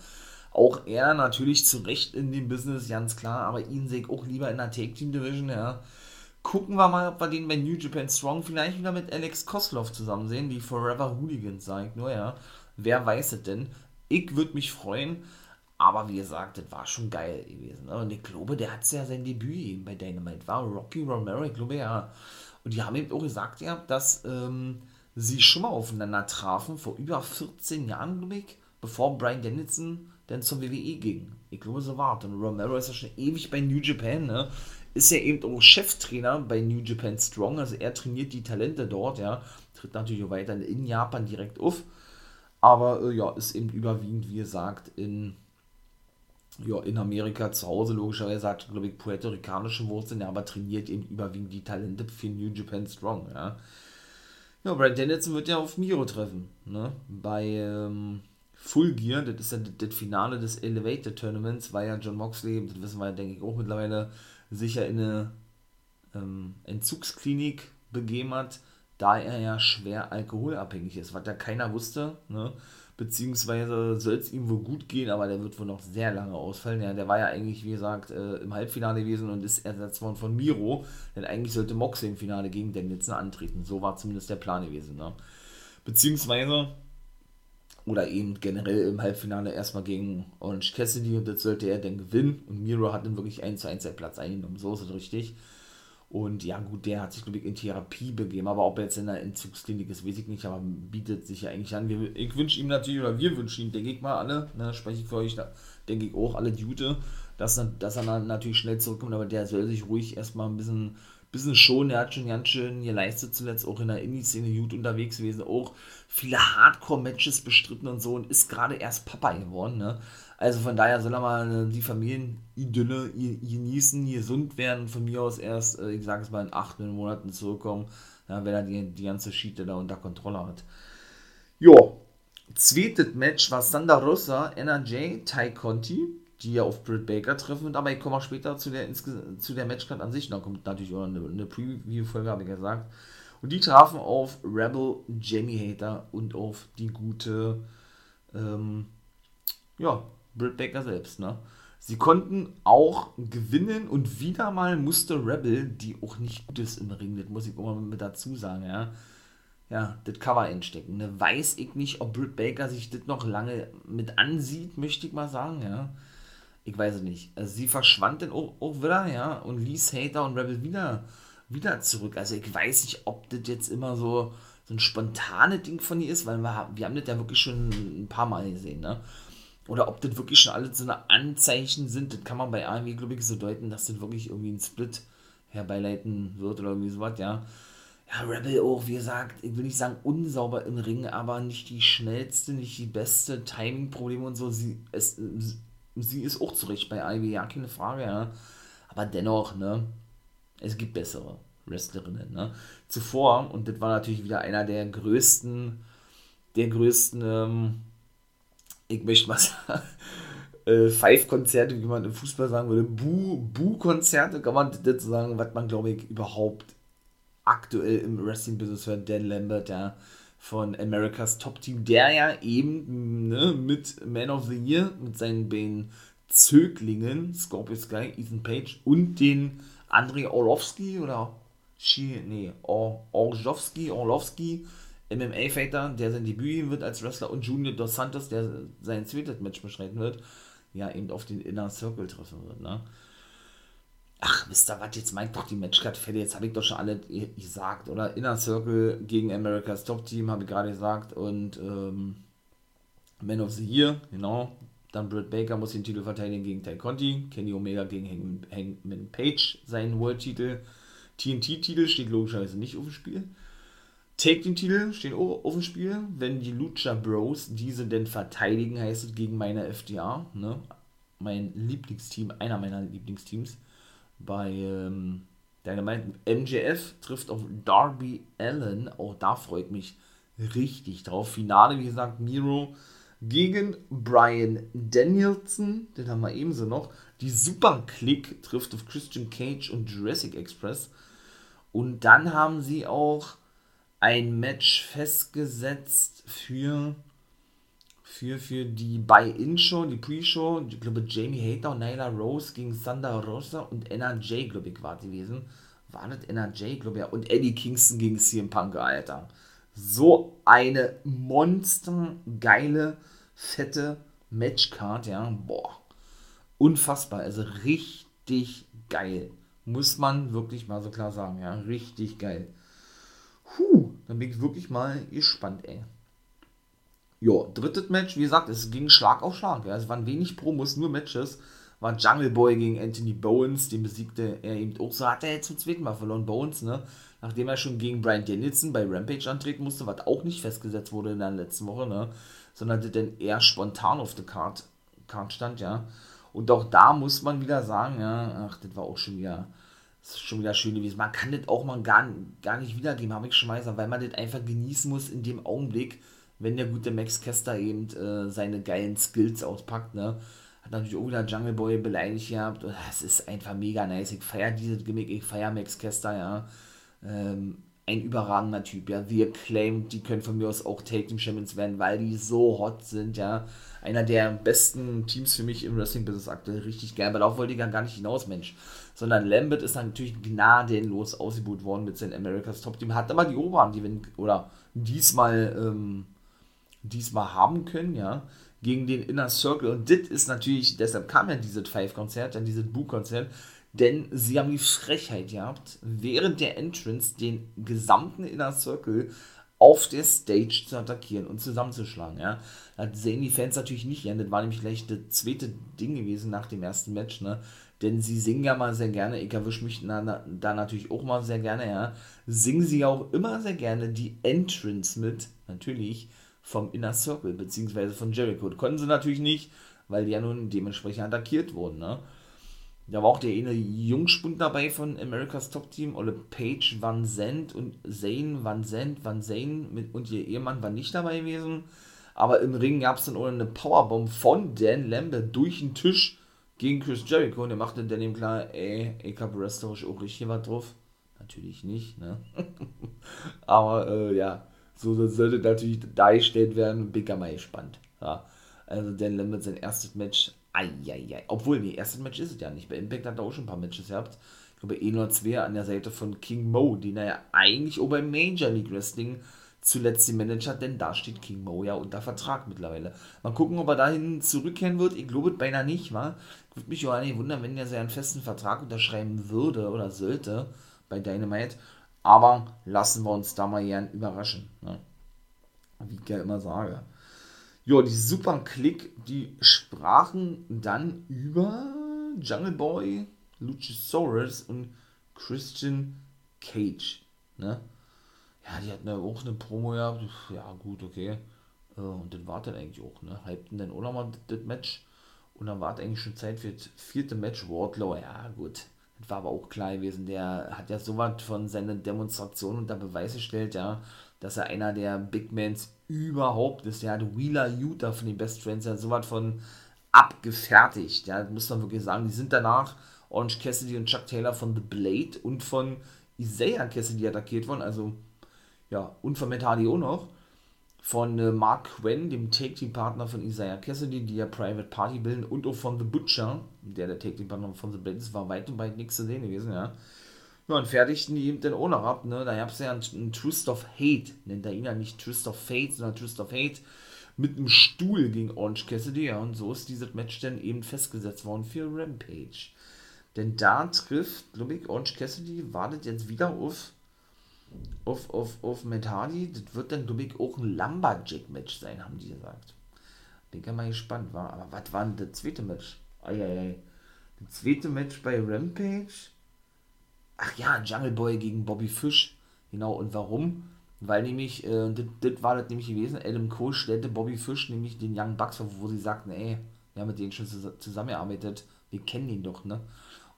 Auch er natürlich zu Recht in dem Business, ganz klar, aber ihn sehe ich auch lieber in der Take Team Division. Ja. Gucken wir mal, ob wir den bei New Japan Strong vielleicht wieder mit Alex Koslov zusammen sehen, die Forever Hooligans, sage ich nur, ja. Wer weiß es denn? Ich würde mich freuen. Aber wie gesagt, das war schon geil gewesen. Ne? Und ich glaube, der hat ja sein Debüt eben bei Dynamite. War Rocky Romero, ich glaube ja. Und die haben eben auch gesagt, ja, dass ähm, sie schon mal aufeinander trafen, vor über 14 Jahren, glaube ich, bevor Brian Dennison dann zum WWE ging. Ich glaube, so war es. Und Romero ist ja schon ewig bei New Japan, ne? Ist ja eben auch Cheftrainer bei New Japan Strong, also er trainiert die Talente dort, ja. Tritt natürlich auch weiter in Japan direkt auf. Aber äh, ja, ist eben überwiegend, wie gesagt, in ja, in Amerika zu Hause logischerweise hat, glaube ich, puerto-ricanische Wurzeln, ja, aber trainiert eben überwiegend die Talente für New Japan Strong, ja. Ja, Brian Dennison wird ja auf Miro treffen, ne, bei ähm, Full Gear, das ist ja das, Finale des Elevator Tournaments, weil ja John Moxley, das wissen wir, denke ich, auch mittlerweile sicher in eine ähm, Entzugsklinik begeben hat, da er ja schwer alkoholabhängig ist, was ja keiner wusste, ne, beziehungsweise soll es ihm wohl gut gehen, aber der wird wohl noch sehr lange ausfallen. Ja, der war ja eigentlich, wie gesagt, äh, im Halbfinale gewesen und ist ersetzt worden von Miro, denn eigentlich sollte Moxley im Finale gegen Danielson antreten. So war zumindest der Plan gewesen. Ne? Beziehungsweise oder eben generell im Halbfinale erstmal gegen Orange Cassidy und das sollte er dann gewinnen und Miro hat dann wirklich 1 zu 1 seinen Platz eingenommen, so ist es richtig. Und ja, gut, der hat sich, glaube ich, in Therapie begeben, aber ob er jetzt in der Entzugsklinik ist, weiß ich nicht, aber bietet sich ja eigentlich an. Wir, ich wünsche ihm natürlich, oder wir wünschen ihm, denke ich mal, alle, ne, spreche ich für euch, denke ich auch, alle Jute, dass, dass er natürlich schnell zurückkommt, aber der soll sich ruhig erstmal ein bisschen bisschen schon, er hat schon ganz schön geleistet zuletzt, auch in der Indie-Szene gut unterwegs gewesen, auch viele Hardcore-Matches bestritten und so und ist gerade erst Papa geworden, ne? Also von daher soll er mal die Familienidylle genießen, gesund werden, von mir aus erst, äh, ich sage es mal, in acht Monaten zurückkommen, wenn er die, die ganze Schiete da unter Kontrolle hat. Jo, zweites Match war Sandra Rosa, NRJ, Ty Conti die ja auf Britt Baker treffen. Aber ich komme auch später zu der, zu der Matchcard an sich, da kommt natürlich auch eine, eine Preview-Folge, habe ich gesagt. Und die trafen auf Rebel, Jamie Hater und auf die gute, ähm, ja, Britt Baker selbst, ne? Sie konnten auch gewinnen und wieder mal musste Rebel, die auch nicht gut ist im Ring, das muss ich immer mit dazu sagen, ja, ja, das Cover einstecken. Ne? Weiß ich nicht, ob Britt Baker sich das noch lange mit ansieht, möchte ich mal sagen, ja ich weiß es nicht. Also sie verschwand dann auch, auch wieder, ja, und ließ Hater und Rebel wieder, wieder zurück. Also ich weiß nicht, ob das jetzt immer so, so ein spontanes Ding von ihr ist, weil wir, wir haben das ja wirklich schon ein paar Mal gesehen, ne? Oder ob das wirklich schon alles so eine Anzeichen sind, das kann man bei AMW, glaube ich, so deuten, dass das wirklich irgendwie ein Split herbeileiten wird oder irgendwie sowas, ja. Ja, Rebel auch, wie gesagt, ich will nicht sagen unsauber im Ring, aber nicht die schnellste, nicht die beste, Timing-Probleme und so. Sie, es, sie ist auch zurecht bei Ivy, ja, keine Frage, ja. Aber dennoch, ne, es gibt bessere Wrestlerinnen, ne. Zuvor, und das war natürlich wieder einer der größten, der größten, ähm, ich möchte mal sagen, äh, Five-Konzerte, wie man im Fußball sagen würde, Bu-Konzerte, kann man das sagen, was man, glaube ich, überhaupt aktuell im Wrestling-Business hört, Dan Lambert, ja, von America's Top Team, der ja eben ne, mit Man of the Year, mit seinen beiden Zöglingen, Scorpio Sky, Ethan Page und den Andrei Orlovsky oder Schi, nee, Or, Orlovsky, Orlovsky, MMA-Fighter, der sein Debüt wird als Wrestler und Junior Dos Santos, der sein zweites Match beschreiten wird, ja eben auf den Inner Circle treffen wird, ne? Ach, wisst ihr was, jetzt meint doch die Matchcard fertig, jetzt habe ich doch schon alle gesagt, oder? Inner Circle gegen America's Top Team, habe ich gerade gesagt, und ähm, Man of the Year, genau. Dann Britt Baker muss den Titel verteidigen gegen Ty Conti, Kenny Omega gegen Hangman Page seinen World-Titel. TNT-Titel steht logischerweise nicht auf dem Spiel. Take-Team-Titel stehen auch auf dem Spiel. Wenn die Lucha Bros diese denn verteidigen, heißt es gegen meine FDA, ne? mein Lieblingsteam, einer meiner Lieblingsteams bei ähm, Dynamite. MJF trifft auf Darby Allen. Auch da freut mich richtig drauf. Finale, wie gesagt, Miro gegen Brian Danielson. Den haben wir ebenso noch. Die Super Click trifft auf Christian Cage und Jurassic Express. Und dann haben sie auch ein Match festgesetzt für für, für die Buy-In-Show, die Pre-Show, ich glaube Jamie Hater und Nyla Rose gegen Thunder Rosa und NRJ, glaube ich, war gewesen. War das NRJ, glaube ich, ja. Und Eddie Kingston gegen CM Punk, Alter. So eine monstergeile, fette Matchcard, ja. Boah. Unfassbar. Also richtig geil. Muss man wirklich mal so klar sagen, ja. Richtig geil. Puh, dann bin ich wirklich mal gespannt, ey. Ja, drittes Match, wie gesagt, es ging Schlag auf Schlag. Es waren wenig Promos, nur Matches. War Jungle Boy gegen Anthony Bowens, den besiegte er eben auch. So hat er jetzt zum zweiten Mal verloren, Bowens, ne? Nachdem er schon gegen Brian Danielson bei Rampage antreten musste, was auch nicht festgesetzt wurde in der letzten Woche, ne? Sondern das dann eher spontan auf der Card, Card stand, ja. Und auch da muss man wieder sagen, ja, ach, das war auch schon wieder, das ist schon wieder schön gewesen. Man kann das auch mal gar, gar nicht wiedergeben, habe ich schon mal gesagt, weil man das einfach genießen muss in dem Augenblick, wenn der gute Max Kester eben äh, seine geilen Skills auspackt, ne? Hat natürlich auch wieder Jungle Boy beleidigt gehabt. Und das ist einfach mega nice. Ich feiere dieses Gimmick, ich feiere Max Kester, ja. Ähm, ein überragender Typ, ja. Wir claimen, die können von mir aus auch Take Team Champions werden, weil die so hot sind, ja. Einer der besten Teams für mich im Wrestling-Business aktuell. Richtig geil. Aber darauf wollte ich gar nicht hinaus, Mensch. Sondern Lambert ist dann natürlich gnadenlos ausgebucht worden mit seinem America's Top Team. Hat aber die Oberhand, die wenn, oder diesmal, ähm, diesmal haben können, ja, gegen den Inner Circle. Und das ist natürlich, deshalb kam ja dieses Five-Konzert, dann dieses Boo-Konzert, denn sie haben die Frechheit gehabt, während der Entrance den gesamten Inner Circle auf der Stage zu attackieren und zusammenzuschlagen. Ja. Das sehen die Fans natürlich nicht gern. Das war nämlich gleich das zweite Ding gewesen nach dem ersten Match. Ne? Denn sie singen ja mal sehr gerne. Ich erwische mich da, da natürlich auch mal sehr gerne. Ja. Singen sie auch immer sehr gerne die Entrance mit. Natürlich vom Inner Circle, beziehungsweise von Jericho. Konnten sie natürlich nicht, weil die ja nun dementsprechend attackiert wurden. Ne? Da war auch der eine Jungspund dabei von America's Top Team, Ole Page Van Zandt und Zane Van Zandt Van Zane mit, und ihr Ehemann waren nicht dabei gewesen. Aber im Ring gab es dann auch eine Powerbomb von Dan Lambert durch den Tisch gegen Chris Jericho und der machte dann eben klar, ey, ich hab wrestlerisch auch richtig was drauf. Natürlich nicht, ne? Aber äh, ja, so sollte natürlich dargestellt werden. Bin ich mal gespannt. Ja. Also Dan Lambert sein erstes Match Eieiei. Obwohl, nee, erstes Match ist es ja nicht. Bei Impact hat er auch schon ein paar Matches gehabt. Ich glaube, eh nur zwei an der Seite von King Mo, den er ja eigentlich auch beim Major League Wrestling zuletzt die Manager, denn da steht King Mo ja unter Vertrag mittlerweile. Mal gucken, ob er dahin zurückkehren wird. Ich glaube beinahe nicht, wa? Würde mich auch eigentlich wundern, wenn er seinen festen Vertrag unterschreiben würde oder sollte bei Dynamite. Aber lassen wir uns da mal gern überraschen. Ne? Wie ich ja immer sage. Ja, die Super Click, die sprachen dann über Jungle Boy, Luchasaurus und Christian Cage. Ne? Ja, die hatten ja auch eine Promo gehabt. Ja, gut, okay. Äh, und dann war dann eigentlich auch, ne? Hypten dann auch nochmal das Match. Und dann war eigentlich schon Zeit für das vierte Match. Wardlow, ja, gut. Das war aber auch klar gewesen. Der hat ja so was von seiner Demonstration unter Beweis gestellt, ja, dass er einer der Big Mans überhaupt ist. Der hat Wheeler Utah von den Best Friends ja sowas von abgefertigt. Ja, muss man wirklich sagen. Die sind danach Orange Cassidy und Chuck Taylor von The Blade und von Isaiah Cassidy attackiert worden. Also, ja, und von Matt Hardy auch noch. Von äh, Mark Quinn, dem Take-Team-Partner von Isaiah Cassidy, die ja Private Party bilden, und auch von The Butcher, der der Take-Team-Partner von The Blade ist, war weit und weit nichts zu sehen gewesen, ja. Ja, und fertigten die eben dann auch noch ab, ne? Da gab es ja einen, einen Twist of Hate, nennt er ihn ja nicht Twist of Fate, sondern Twist of Hate mit einem Stuhl gegen Orange Cassidy, ja, und so ist dieses Match dann eben festgesetzt worden für Rampage. Denn da trifft, glaube ich, Orange Cassidy wartet jetzt wieder auf, auf, auf, auf Matt Hardy. Das wird dann, glaube ich, auch ein Lumberjack-Match sein, haben die gesagt. Bin ja mal gespannt, war. Aber was war denn das zweite Match? Eieiei. Das zweite Match bei Rampage Ach ja, Jungle Boy gegen Bobby Fish. Genau, und warum? Weil nämlich, äh, das war das nämlich gewesen, Adam Cole stellte Bobby Fish nämlich den Young Bucks vor, wo sie sagten, ey, wir haben mit denen schon zusammengearbeitet, wir kennen ihn doch, ne?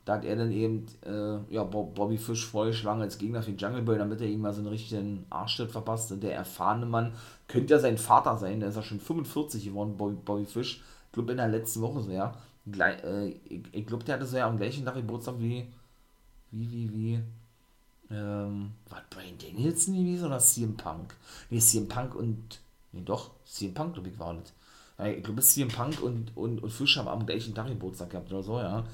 Da hat er dann eben, äh, ja, Bobby Fish vorgeschlagen als Gegner für Jungle Boy, damit er ihm mal so einen richtigen Arschtritt verpasst. Und der erfahrene Mann könnte ja sein Vater sein, der ist ja schon 45 geworden, Bobby, Bobby Fish. Ich glaube in der letzten Woche so, ja. Gleich, äh, ich, ich glaube, der hatte so ja am gleichen Tag Geburtstag wie wie, wie, wie, ähm, war Brian Danielson gewesen oder CM Punk? Nee, CM Punk und, nee, doch, CM Punk, glaube ich, war das. Ja, ich glaube, CM Punk und, und, und Fisch haben am gleichen Tag Geburtstag gehabt oder so, ja.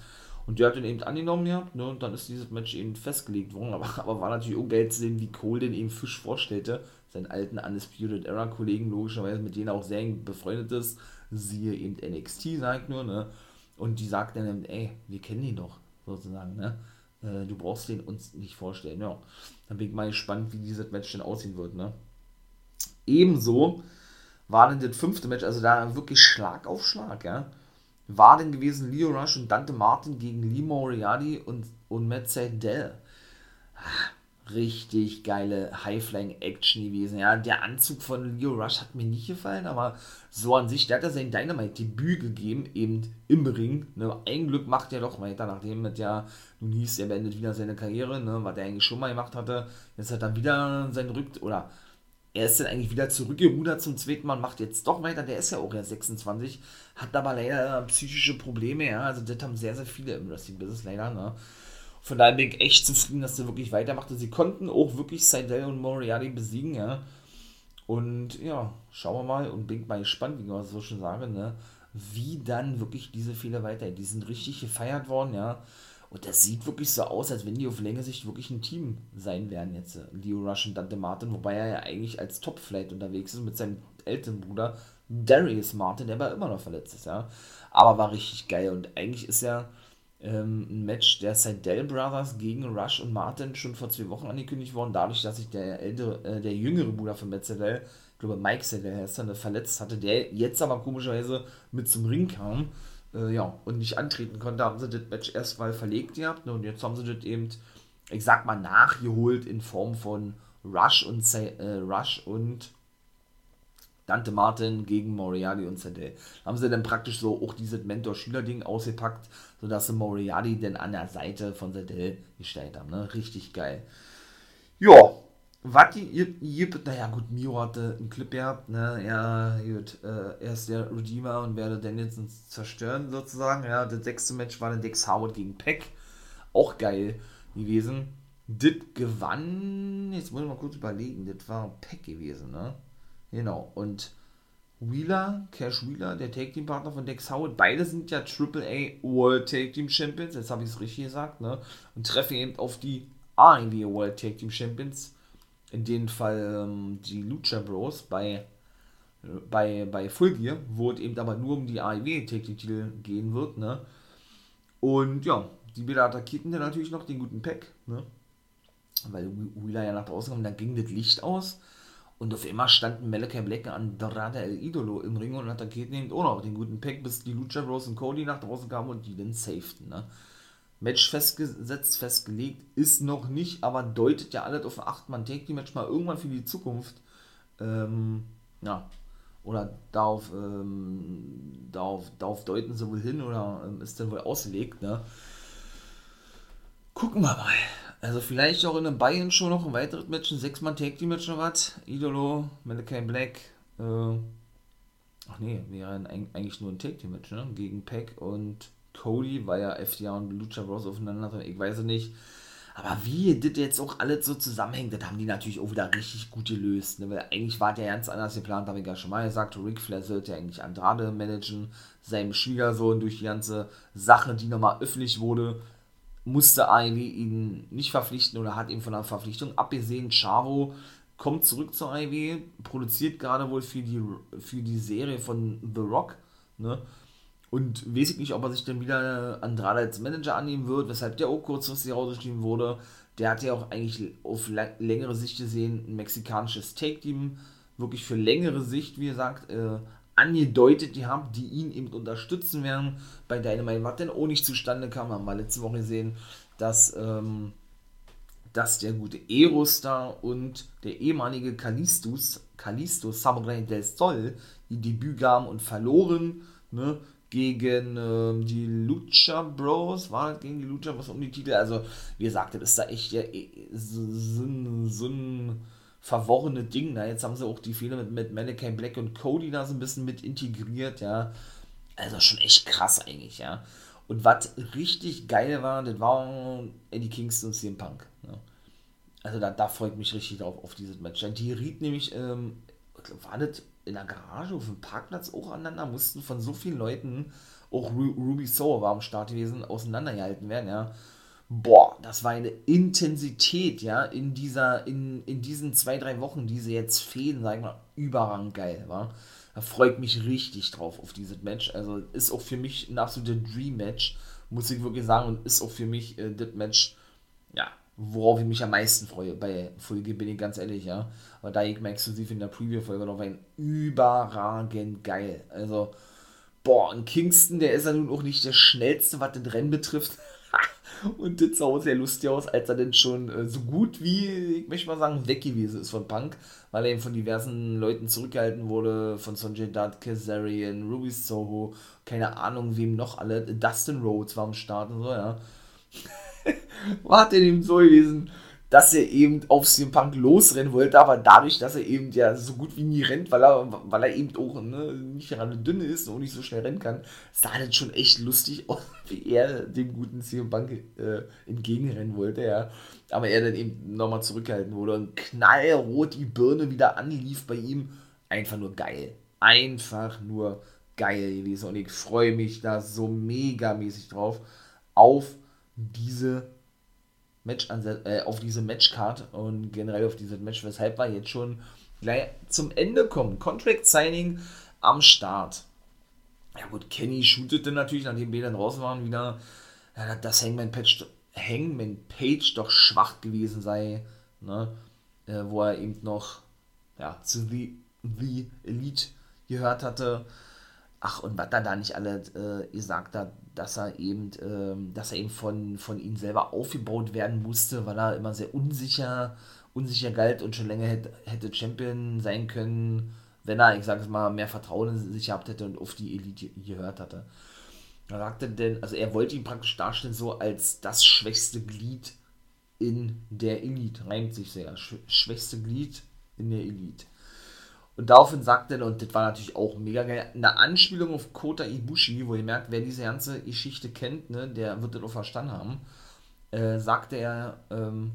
Und der hat den eben angenommen gehabt, ne, und dann ist dieses Match eben festgelegt worden, aber, aber war natürlich auch geil zu sehen, wie Cole den eben Fisch vorstellte, seinen alten Undisputed Era Kollegen, logischerweise, mit denen auch sehr befreundet ist, siehe eben NXT, sagt nur, ne, und die sagt dann, ey, wir kennen ihn doch, sozusagen, ne, äh, du brauchst den uns nicht vorstellen. Ja, dann bin ich mal gespannt, wie dieses Match denn aussehen wird. Ne? Ebenso war dann das fünfte Match, also da wirklich Schlag auf Schlag, ja. War denn gewesen Leo Rush und Dante Martin gegen Lee Moriarty und, und Matt Seidel. Ah, richtig geile High-Flying-Action gewesen. Ja, der Anzug von Leo Rush hat mir nicht gefallen, aber so an sich, der hat ja sein Dynamite-Debüt gegeben, eben im Ring. Ne? Ein Glück macht er doch weiter, nachdem mit ja, nun hieß, er beendet wieder seine Karriere, ne? was er eigentlich schon mal gemacht hatte. Jetzt hat er wieder seinen Rück, oder er ist dann eigentlich wieder zurückgerudert zum zweiten Mal, macht jetzt doch weiter, der ist ja auch erst 26, hat aber leider psychische Probleme, ja, also das haben sehr, sehr viele im Wrestling-Business leider, ne von daher bin ich echt zufrieden, dass der wirklich weitermachte. Sie konnten auch wirklich Seidel und Moriarty besiegen, ja. Und ja, schauen wir mal und bin mal gespannt, wie ich so schon sage, ne, wie dann wirklich diese Fehler weiter. Die sind richtig gefeiert worden, ja. Und das sieht wirklich so aus, als wenn die auf längere Sicht wirklich ein Team sein werden jetzt. Leo Rush und Dante Martin, wobei er ja eigentlich als Top-Flight unterwegs ist mit seinem älteren Bruder, Darius Martin, der war immer noch verletzt ist, ja. Aber war richtig geil und eigentlich ist ja ähm, ein Match der Seidel Brothers gegen Rush und Martin schon vor zwei Wochen angekündigt worden, dadurch, dass sich der ältere, äh, der jüngere Bruder von Matt Seidel, ich glaube Mike Seidel heißt er, verletzt hatte, der jetzt aber komischerweise mit zum Ring kam, äh, ja, und nicht antreten konnte, haben sie das Match erstmal verlegt gehabt, ne, und jetzt haben sie das eben, ich sag mal, nachgeholt in Form von Rush und, äh, Rush und Dante Martin gegen Moriarty und Sandel. Haben sie dann praktisch so auch dieses Mentor-Schüler-Ding ausgepackt, sodass sie Moriarty dann an der Seite von Sandel gestellt haben. Ne? Richtig geil. Ja, was gibt, naja gut, Mio hatte einen Clip gehabt, ne, ja, gut, äh, er ist der Redeemer und werde Danielson zerstören sozusagen, ja, das sechste Match war dann Dex Howard gegen Peck, auch geil gewesen. Dit gewann, jetzt muss ich mal kurz überlegen, das war Peck gewesen, ne, Genau. Und Wheeler, Cash Wheeler, der Take Team Partner von Dex Howard, beide sind ja AAA World Take Team Champions, jetzt habe ich es richtig gesagt, ne? Und treffen eben auf die AEW World Take Team Champions, in dem Fall ähm, die Lucha Bros bei, bei, bei Full Gear, wo es eben aber nur um die AEW Take Team Titel gehen wird, ne? Und ja, die wieder attackierten dann natürlich noch den guten Pack, ne? Weil Wheeler ja nach draußen kam, dann ging das Licht aus und auf einmal standen Malachi Black an Dorada El Idolo im Ring und attackierten eben auch noch den guten Pack, bis die Lucha Bros und Cody nach draußen kamen und die dann safeten. Ne? Match festgesetzt, festgelegt, ist noch nicht, aber deutet ja alles auf ein 8-Mann-Take-Team-Match mal irgendwann für die Zukunft. Ähm, ja, oder darauf, ähm, darauf, darauf deuten sie wohl hin oder ähm, ist dann wohl ausgelegt. Ne? Gucken wir mal. Also vielleicht auch in einem Bayern schon noch ein weiteres Match, ein 6-Mann Tag Team Match noch was. Idolo, Malachi Black, äh, ach nee, wäre eigentlich nur ein Tag Team Match, ne? Gegen Peck und Cody, weil ja FDA und Lucha Bros aufeinander, ich weiß es nicht. Aber wie das jetzt auch alles so zusammenhängt, das haben die natürlich auch wieder richtig gut gelöst. Ne? Weil eigentlich war der ganz anders geplant, habe ich ja schon mal gesagt. Ric Flair sollte ja eigentlich Andrade managen, seinem Schwiegersohn durch die ganze Sache, die nochmal öffentlich wurde musste AEW ihn nicht verpflichten oder hat ihn von der Verpflichtung abgesehen. Chavo kommt zurück zur AEW, produziert gerade wohl für die, für die Serie von The Rock, ne? Und weiß ich nicht, ob er sich dann wieder Andrade als Manager annehmen wird, weshalb der auch kurzfristig rausgeschrieben wurde. Der hat ja auch eigentlich auf längere Sicht gesehen ein mexikanisches Take-Team, wirklich für längere Sicht, wie gesagt, äh, angedeutet die haben, die ihn eben unterstützen werden. Bei Dynamite, was denn auch nicht zustande kam, haben wir letzte Woche gesehen, dass, ähm, dass der gute Aerostar und der ehemalige Kalistus, Kalistus Samurai del Sol, ihr Debüt gaben und verloren, ne, gegen ähm, die Lucha Bros, war das gegen die Lucha Bros um die Titel, also wie gesagt, das ist da echt ja, so, so, so ein verworrene Ding. Na, jetzt haben sie auch die Fehler mit, mit Mannequin Black und Cody da so ein bisschen mit integriert, ja. Also schon echt krass eigentlich, ja. Und was richtig geil war, das war Eddie Kingston und CM Punk. Ne? Also da, da freut mich richtig drauf auf dieses Match. Die riet nämlich, ähm, war das in der Garage auf dem Parkplatz auch aneinander, mussten von so vielen Leuten, auch Ruby Sour war am Start gewesen, auseinandergehalten werden, ja boah, das war eine Intensität, ja, in dieser, in, in diesen zwei, drei Wochen, die sie jetzt fehlen, sag ich mal, überragend geil, war. Da freut mich richtig drauf auf dieses Match. Also ist auch für mich ein absoluter Dream-Match, muss ich wirklich sagen, und ist auch für mich äh, das Match, ja, worauf ich mich am meisten freue. Bei Folge bin ich ganz ehrlich, ja. Aber da ich mal exklusiv in der Preview-Folge noch ein überragend geil. Also, boah, ein Kingston, der ist ja nun auch nicht der schnellste, was den Rennen betrifft. Und das sah auch sehr lustig aus, als er dann schon äh, so gut wie, ich möchte mal sagen, weg gewesen ist von Punk, weil er eben von diversen Leuten zurückgehalten wurde, von Sonjay Dutt, Kazarian, Ruby Soho, keine Ahnung, wem noch alle, Dustin Rhodes war am Start und so, ja. war denn eben so gewesen, dass er eben auf CM Punk losrennen wollte, aber dadurch, dass er eben ja so gut wie nie rennt, weil er, weil er eben auch ne, nicht gerade dünne ist und nicht so schnell rennen kann, sah das schon echt lustig aus, wie er dem guten CM Punk äh, entgegenrennen wollte, ja. Aber er dann eben nochmal zurückgehalten wurde und knallrot die Birne wieder anlief bei ihm. Einfach nur geil. Einfach nur geil gewesen. Und ich freue mich da so megamäßig drauf auf diese Match äh, auf diese Matchcard und generell auf dieses Match, weshalb wir jetzt schon gleich zum Ende kommen. Contract Signing am Start. Ja gut, Kenny shootete natürlich, nachdem wir dann raus waren, wieder, ja, dass Hangman Page, Hangman Page doch schwach gewesen sei, ne? Äh, wo er eben noch ja, zu The, The Elite gehört hatte. Ach, und was er da nicht alle äh, gesagt hat, dass er eben, äh, dass er eben von, von ihm selber aufgebaut werden musste, weil er immer sehr unsicher, unsicher galt und schon länger hätte, hätte Champion sein können wenn er, ich sage es mal, mehr Vertrauen in sich gehabt hätte und auf die Elite gehört hatte. Er sagte denn, also er wollte ihn praktisch darstellen so als das schwächste Glied in der Elite. Reimt sich sehr. schwächste Glied in der Elite. Und daraufhin sagte er, und das war natürlich auch mega geil, eine Anspielung auf Kota Ibushi, wo ihr merkt, wer diese ganze Geschichte kennt, ne, der wird das auch verstanden haben, äh, sagte er, ähm,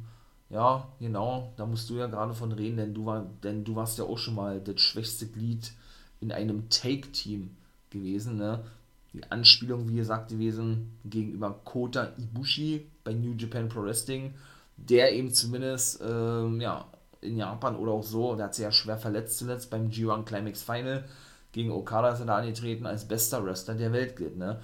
ja, genau, da musst du ja gerade von reden, denn du, war, denn du warst ja auch schon mal das schwächste Glied in einem Take-Team gewesen, ne? Die Anspielung, wie gesagt, gewesen gegenüber Kota Ibushi bei New Japan Pro Wrestling, der eben zumindest, ähm, ja, in Japan oder auch so, der hat sich ja schwer verletzt zuletzt beim G1 Climax Final gegen Okada ist er da angetreten als bester Wrestler der Welt gilt, ne?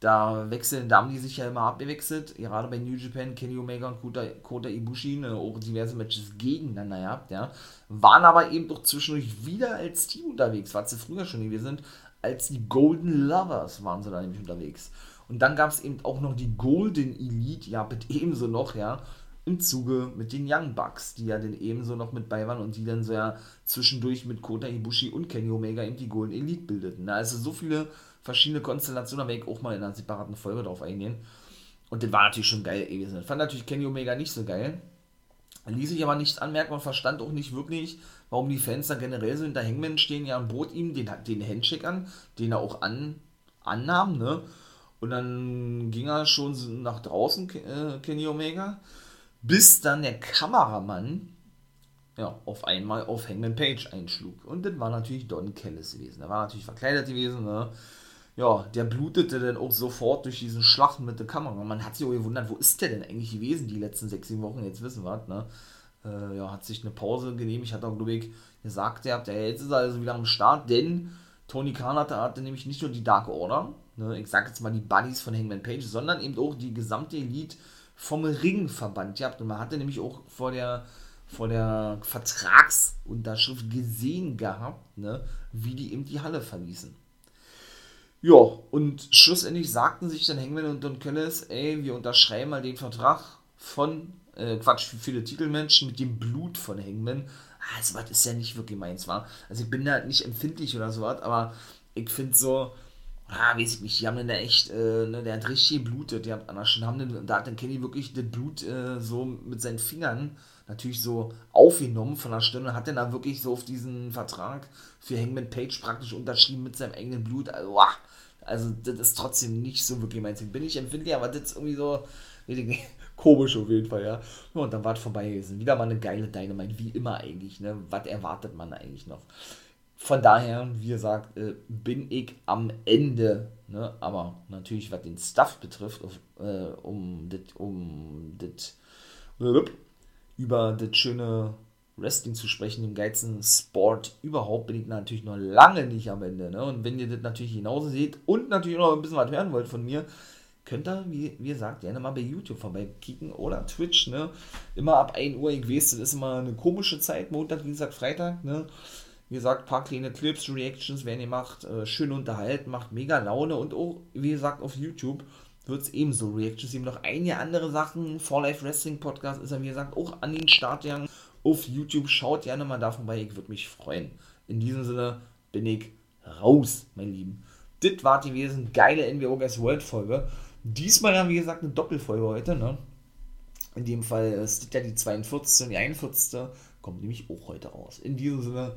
Da wechseln, da haben die sich ja immer abgewechselt, gerade bei New Japan, Kenny Omega und Kota, Kota Ibushi, ne, auch diverse Matches gegeneinander gehabt, ja. Waren aber eben doch zwischendurch wieder als Team unterwegs, was sie früher schon gewesen sind, als die Golden Lovers waren sie da nämlich unterwegs. Und dann gab es eben auch noch die Golden Elite, ja, mit ebenso noch, ja, im Zuge mit den Young Bucks, die ja dann ebenso noch mit bei waren und die dann so ja zwischendurch mit Kota Ibushi und Kenny Omega eben die Golden Elite bildeten. Also so viele verschiedene Konstellationen, da werde ich auch mal in einer separaten Folge drauf eingehen. Und das war natürlich schon geil gewesen. Ich fand natürlich Kenny Omega nicht so geil. Ließ sich aber nichts anmerken und verstand auch nicht wirklich, warum die Fans da generell so hinter Hangman stehen. Ja, und bot ihm den, den Handshake an, den er auch an, annahm, ne? Und dann ging er schon nach draußen, äh, Kenny Omega, bis dann der Kameramann ja, auf einmal auf Hangman Page einschlug. Und das war natürlich Don Kellis gewesen. Er war natürlich verkleidet gewesen, ne? ja, der blutete dann auch sofort durch diesen Schlachten mit der Kamera. Man hat sich auch gewundert, wo ist der denn eigentlich gewesen die letzten sechs, sieben Wochen? Jetzt wissen wir, ne? Äh, ja, hat sich eine Pause genehmigt, hat auch, glaube ich, gesagt, ja, jetzt ist also wieder am Start, denn Tony Khan hatte, hatte nämlich nicht nur die Dark Order, ne, ich sag jetzt mal die Buddies von Hangman Page, sondern eben auch die gesamte Elite vom Ringverband gehabt. Und man hatte nämlich auch vor der, vor der Vertragsunterschrift gesehen gehabt, ne, wie die eben die Halle verließen. Ja, und schlussendlich sagten sich dann Hangman und Don Kellis, ey, wir unterschreiben mal den Vertrag von, äh, Quatsch, für viele Titelmenschen mit dem Blut von Hangman. Also, was ist ja nicht wirklich meins, war. Also, ich bin da nicht empfindlich oder sowas, aber ich finde so, ah, weiß ich nicht, die haben dann da echt, äh, ne, der hat richtig geblutet, die haben, haben den, da hat dann Kenny wirklich das Blut äh, so mit seinen Fingern natürlich so aufgenommen von der Stirn und hat dann da wirklich so auf diesen Vertrag für Hangman Page praktisch unterschrieben mit seinem eigenen Blut. Also, wow, also, das ist trotzdem nicht so wirklich mein Ding. Bin ich empfindlich, aber das ist irgendwie so, nicht, komisch auf jeden Fall, ja. Und dann war es vorbei gewesen. Wieder mal eine geile Dynamite, wie immer eigentlich, ne. Was erwartet man eigentlich noch? Von daher, wie gesagt, äh, bin ich am Ende, ne. Aber natürlich, was den Stuff betrifft, auf, äh, um das, um das, über das schöne Wrestling zu sprechen, dem geilsten Sport überhaupt, bin ich natürlich noch lange nicht am Ende. Ne? Und wenn ihr das natürlich genauso seht und natürlich noch ein bisschen was hören wollt von mir, könnt ihr, wie, wie gesagt, gerne mal bei YouTube vorbeikicken oder Twitch, ne? Immer ab 1 Uhr, ich weiß, das ist immer eine komische Zeit, Montag, Dienstag, Freitag, ne? Wie gesagt, paar kleine Clips, Reactions werden gemacht, äh, schön unterhalten, macht mega Laune und auch, wie gesagt, auf YouTube wird es ebenso Reactions eben noch einige andere Sachen. For Life Wrestling Podcast ist ja, wie gesagt, auch an den Start gegangen auf YouTube. Schaut gerne mal da vorbei, ich würde mich freuen. In diesem Sinne bin ich raus, mein Lieben. Das war die gewesen, geile NWO Guys World Folge. Diesmal ja, wie gesagt, eine Doppelfolge heute, ne? In dem Fall ist das ja die 42. und die 41. Kommt nämlich auch heute raus. In diesem Sinne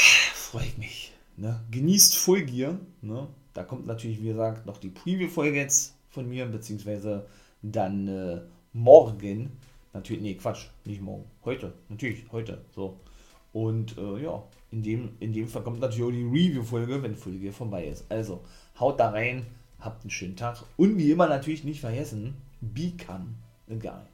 freue ich mich. Ne? Genießt Full Gear. Ne? Da kommt natürlich, wie gesagt, noch die Preview-Folge jetzt von mir, beziehungsweise dann äh, morgen Natürlich, nee, Quatsch, nicht morgen. Heute, natürlich, heute. So. Und äh, ja, in dem, in dem Fall kommt natürlich auch die Review-Folge, wenn Folge vorbei ist. Also, haut da rein, habt einen schönen Tag und wie immer natürlich nicht vergessen, become a guy.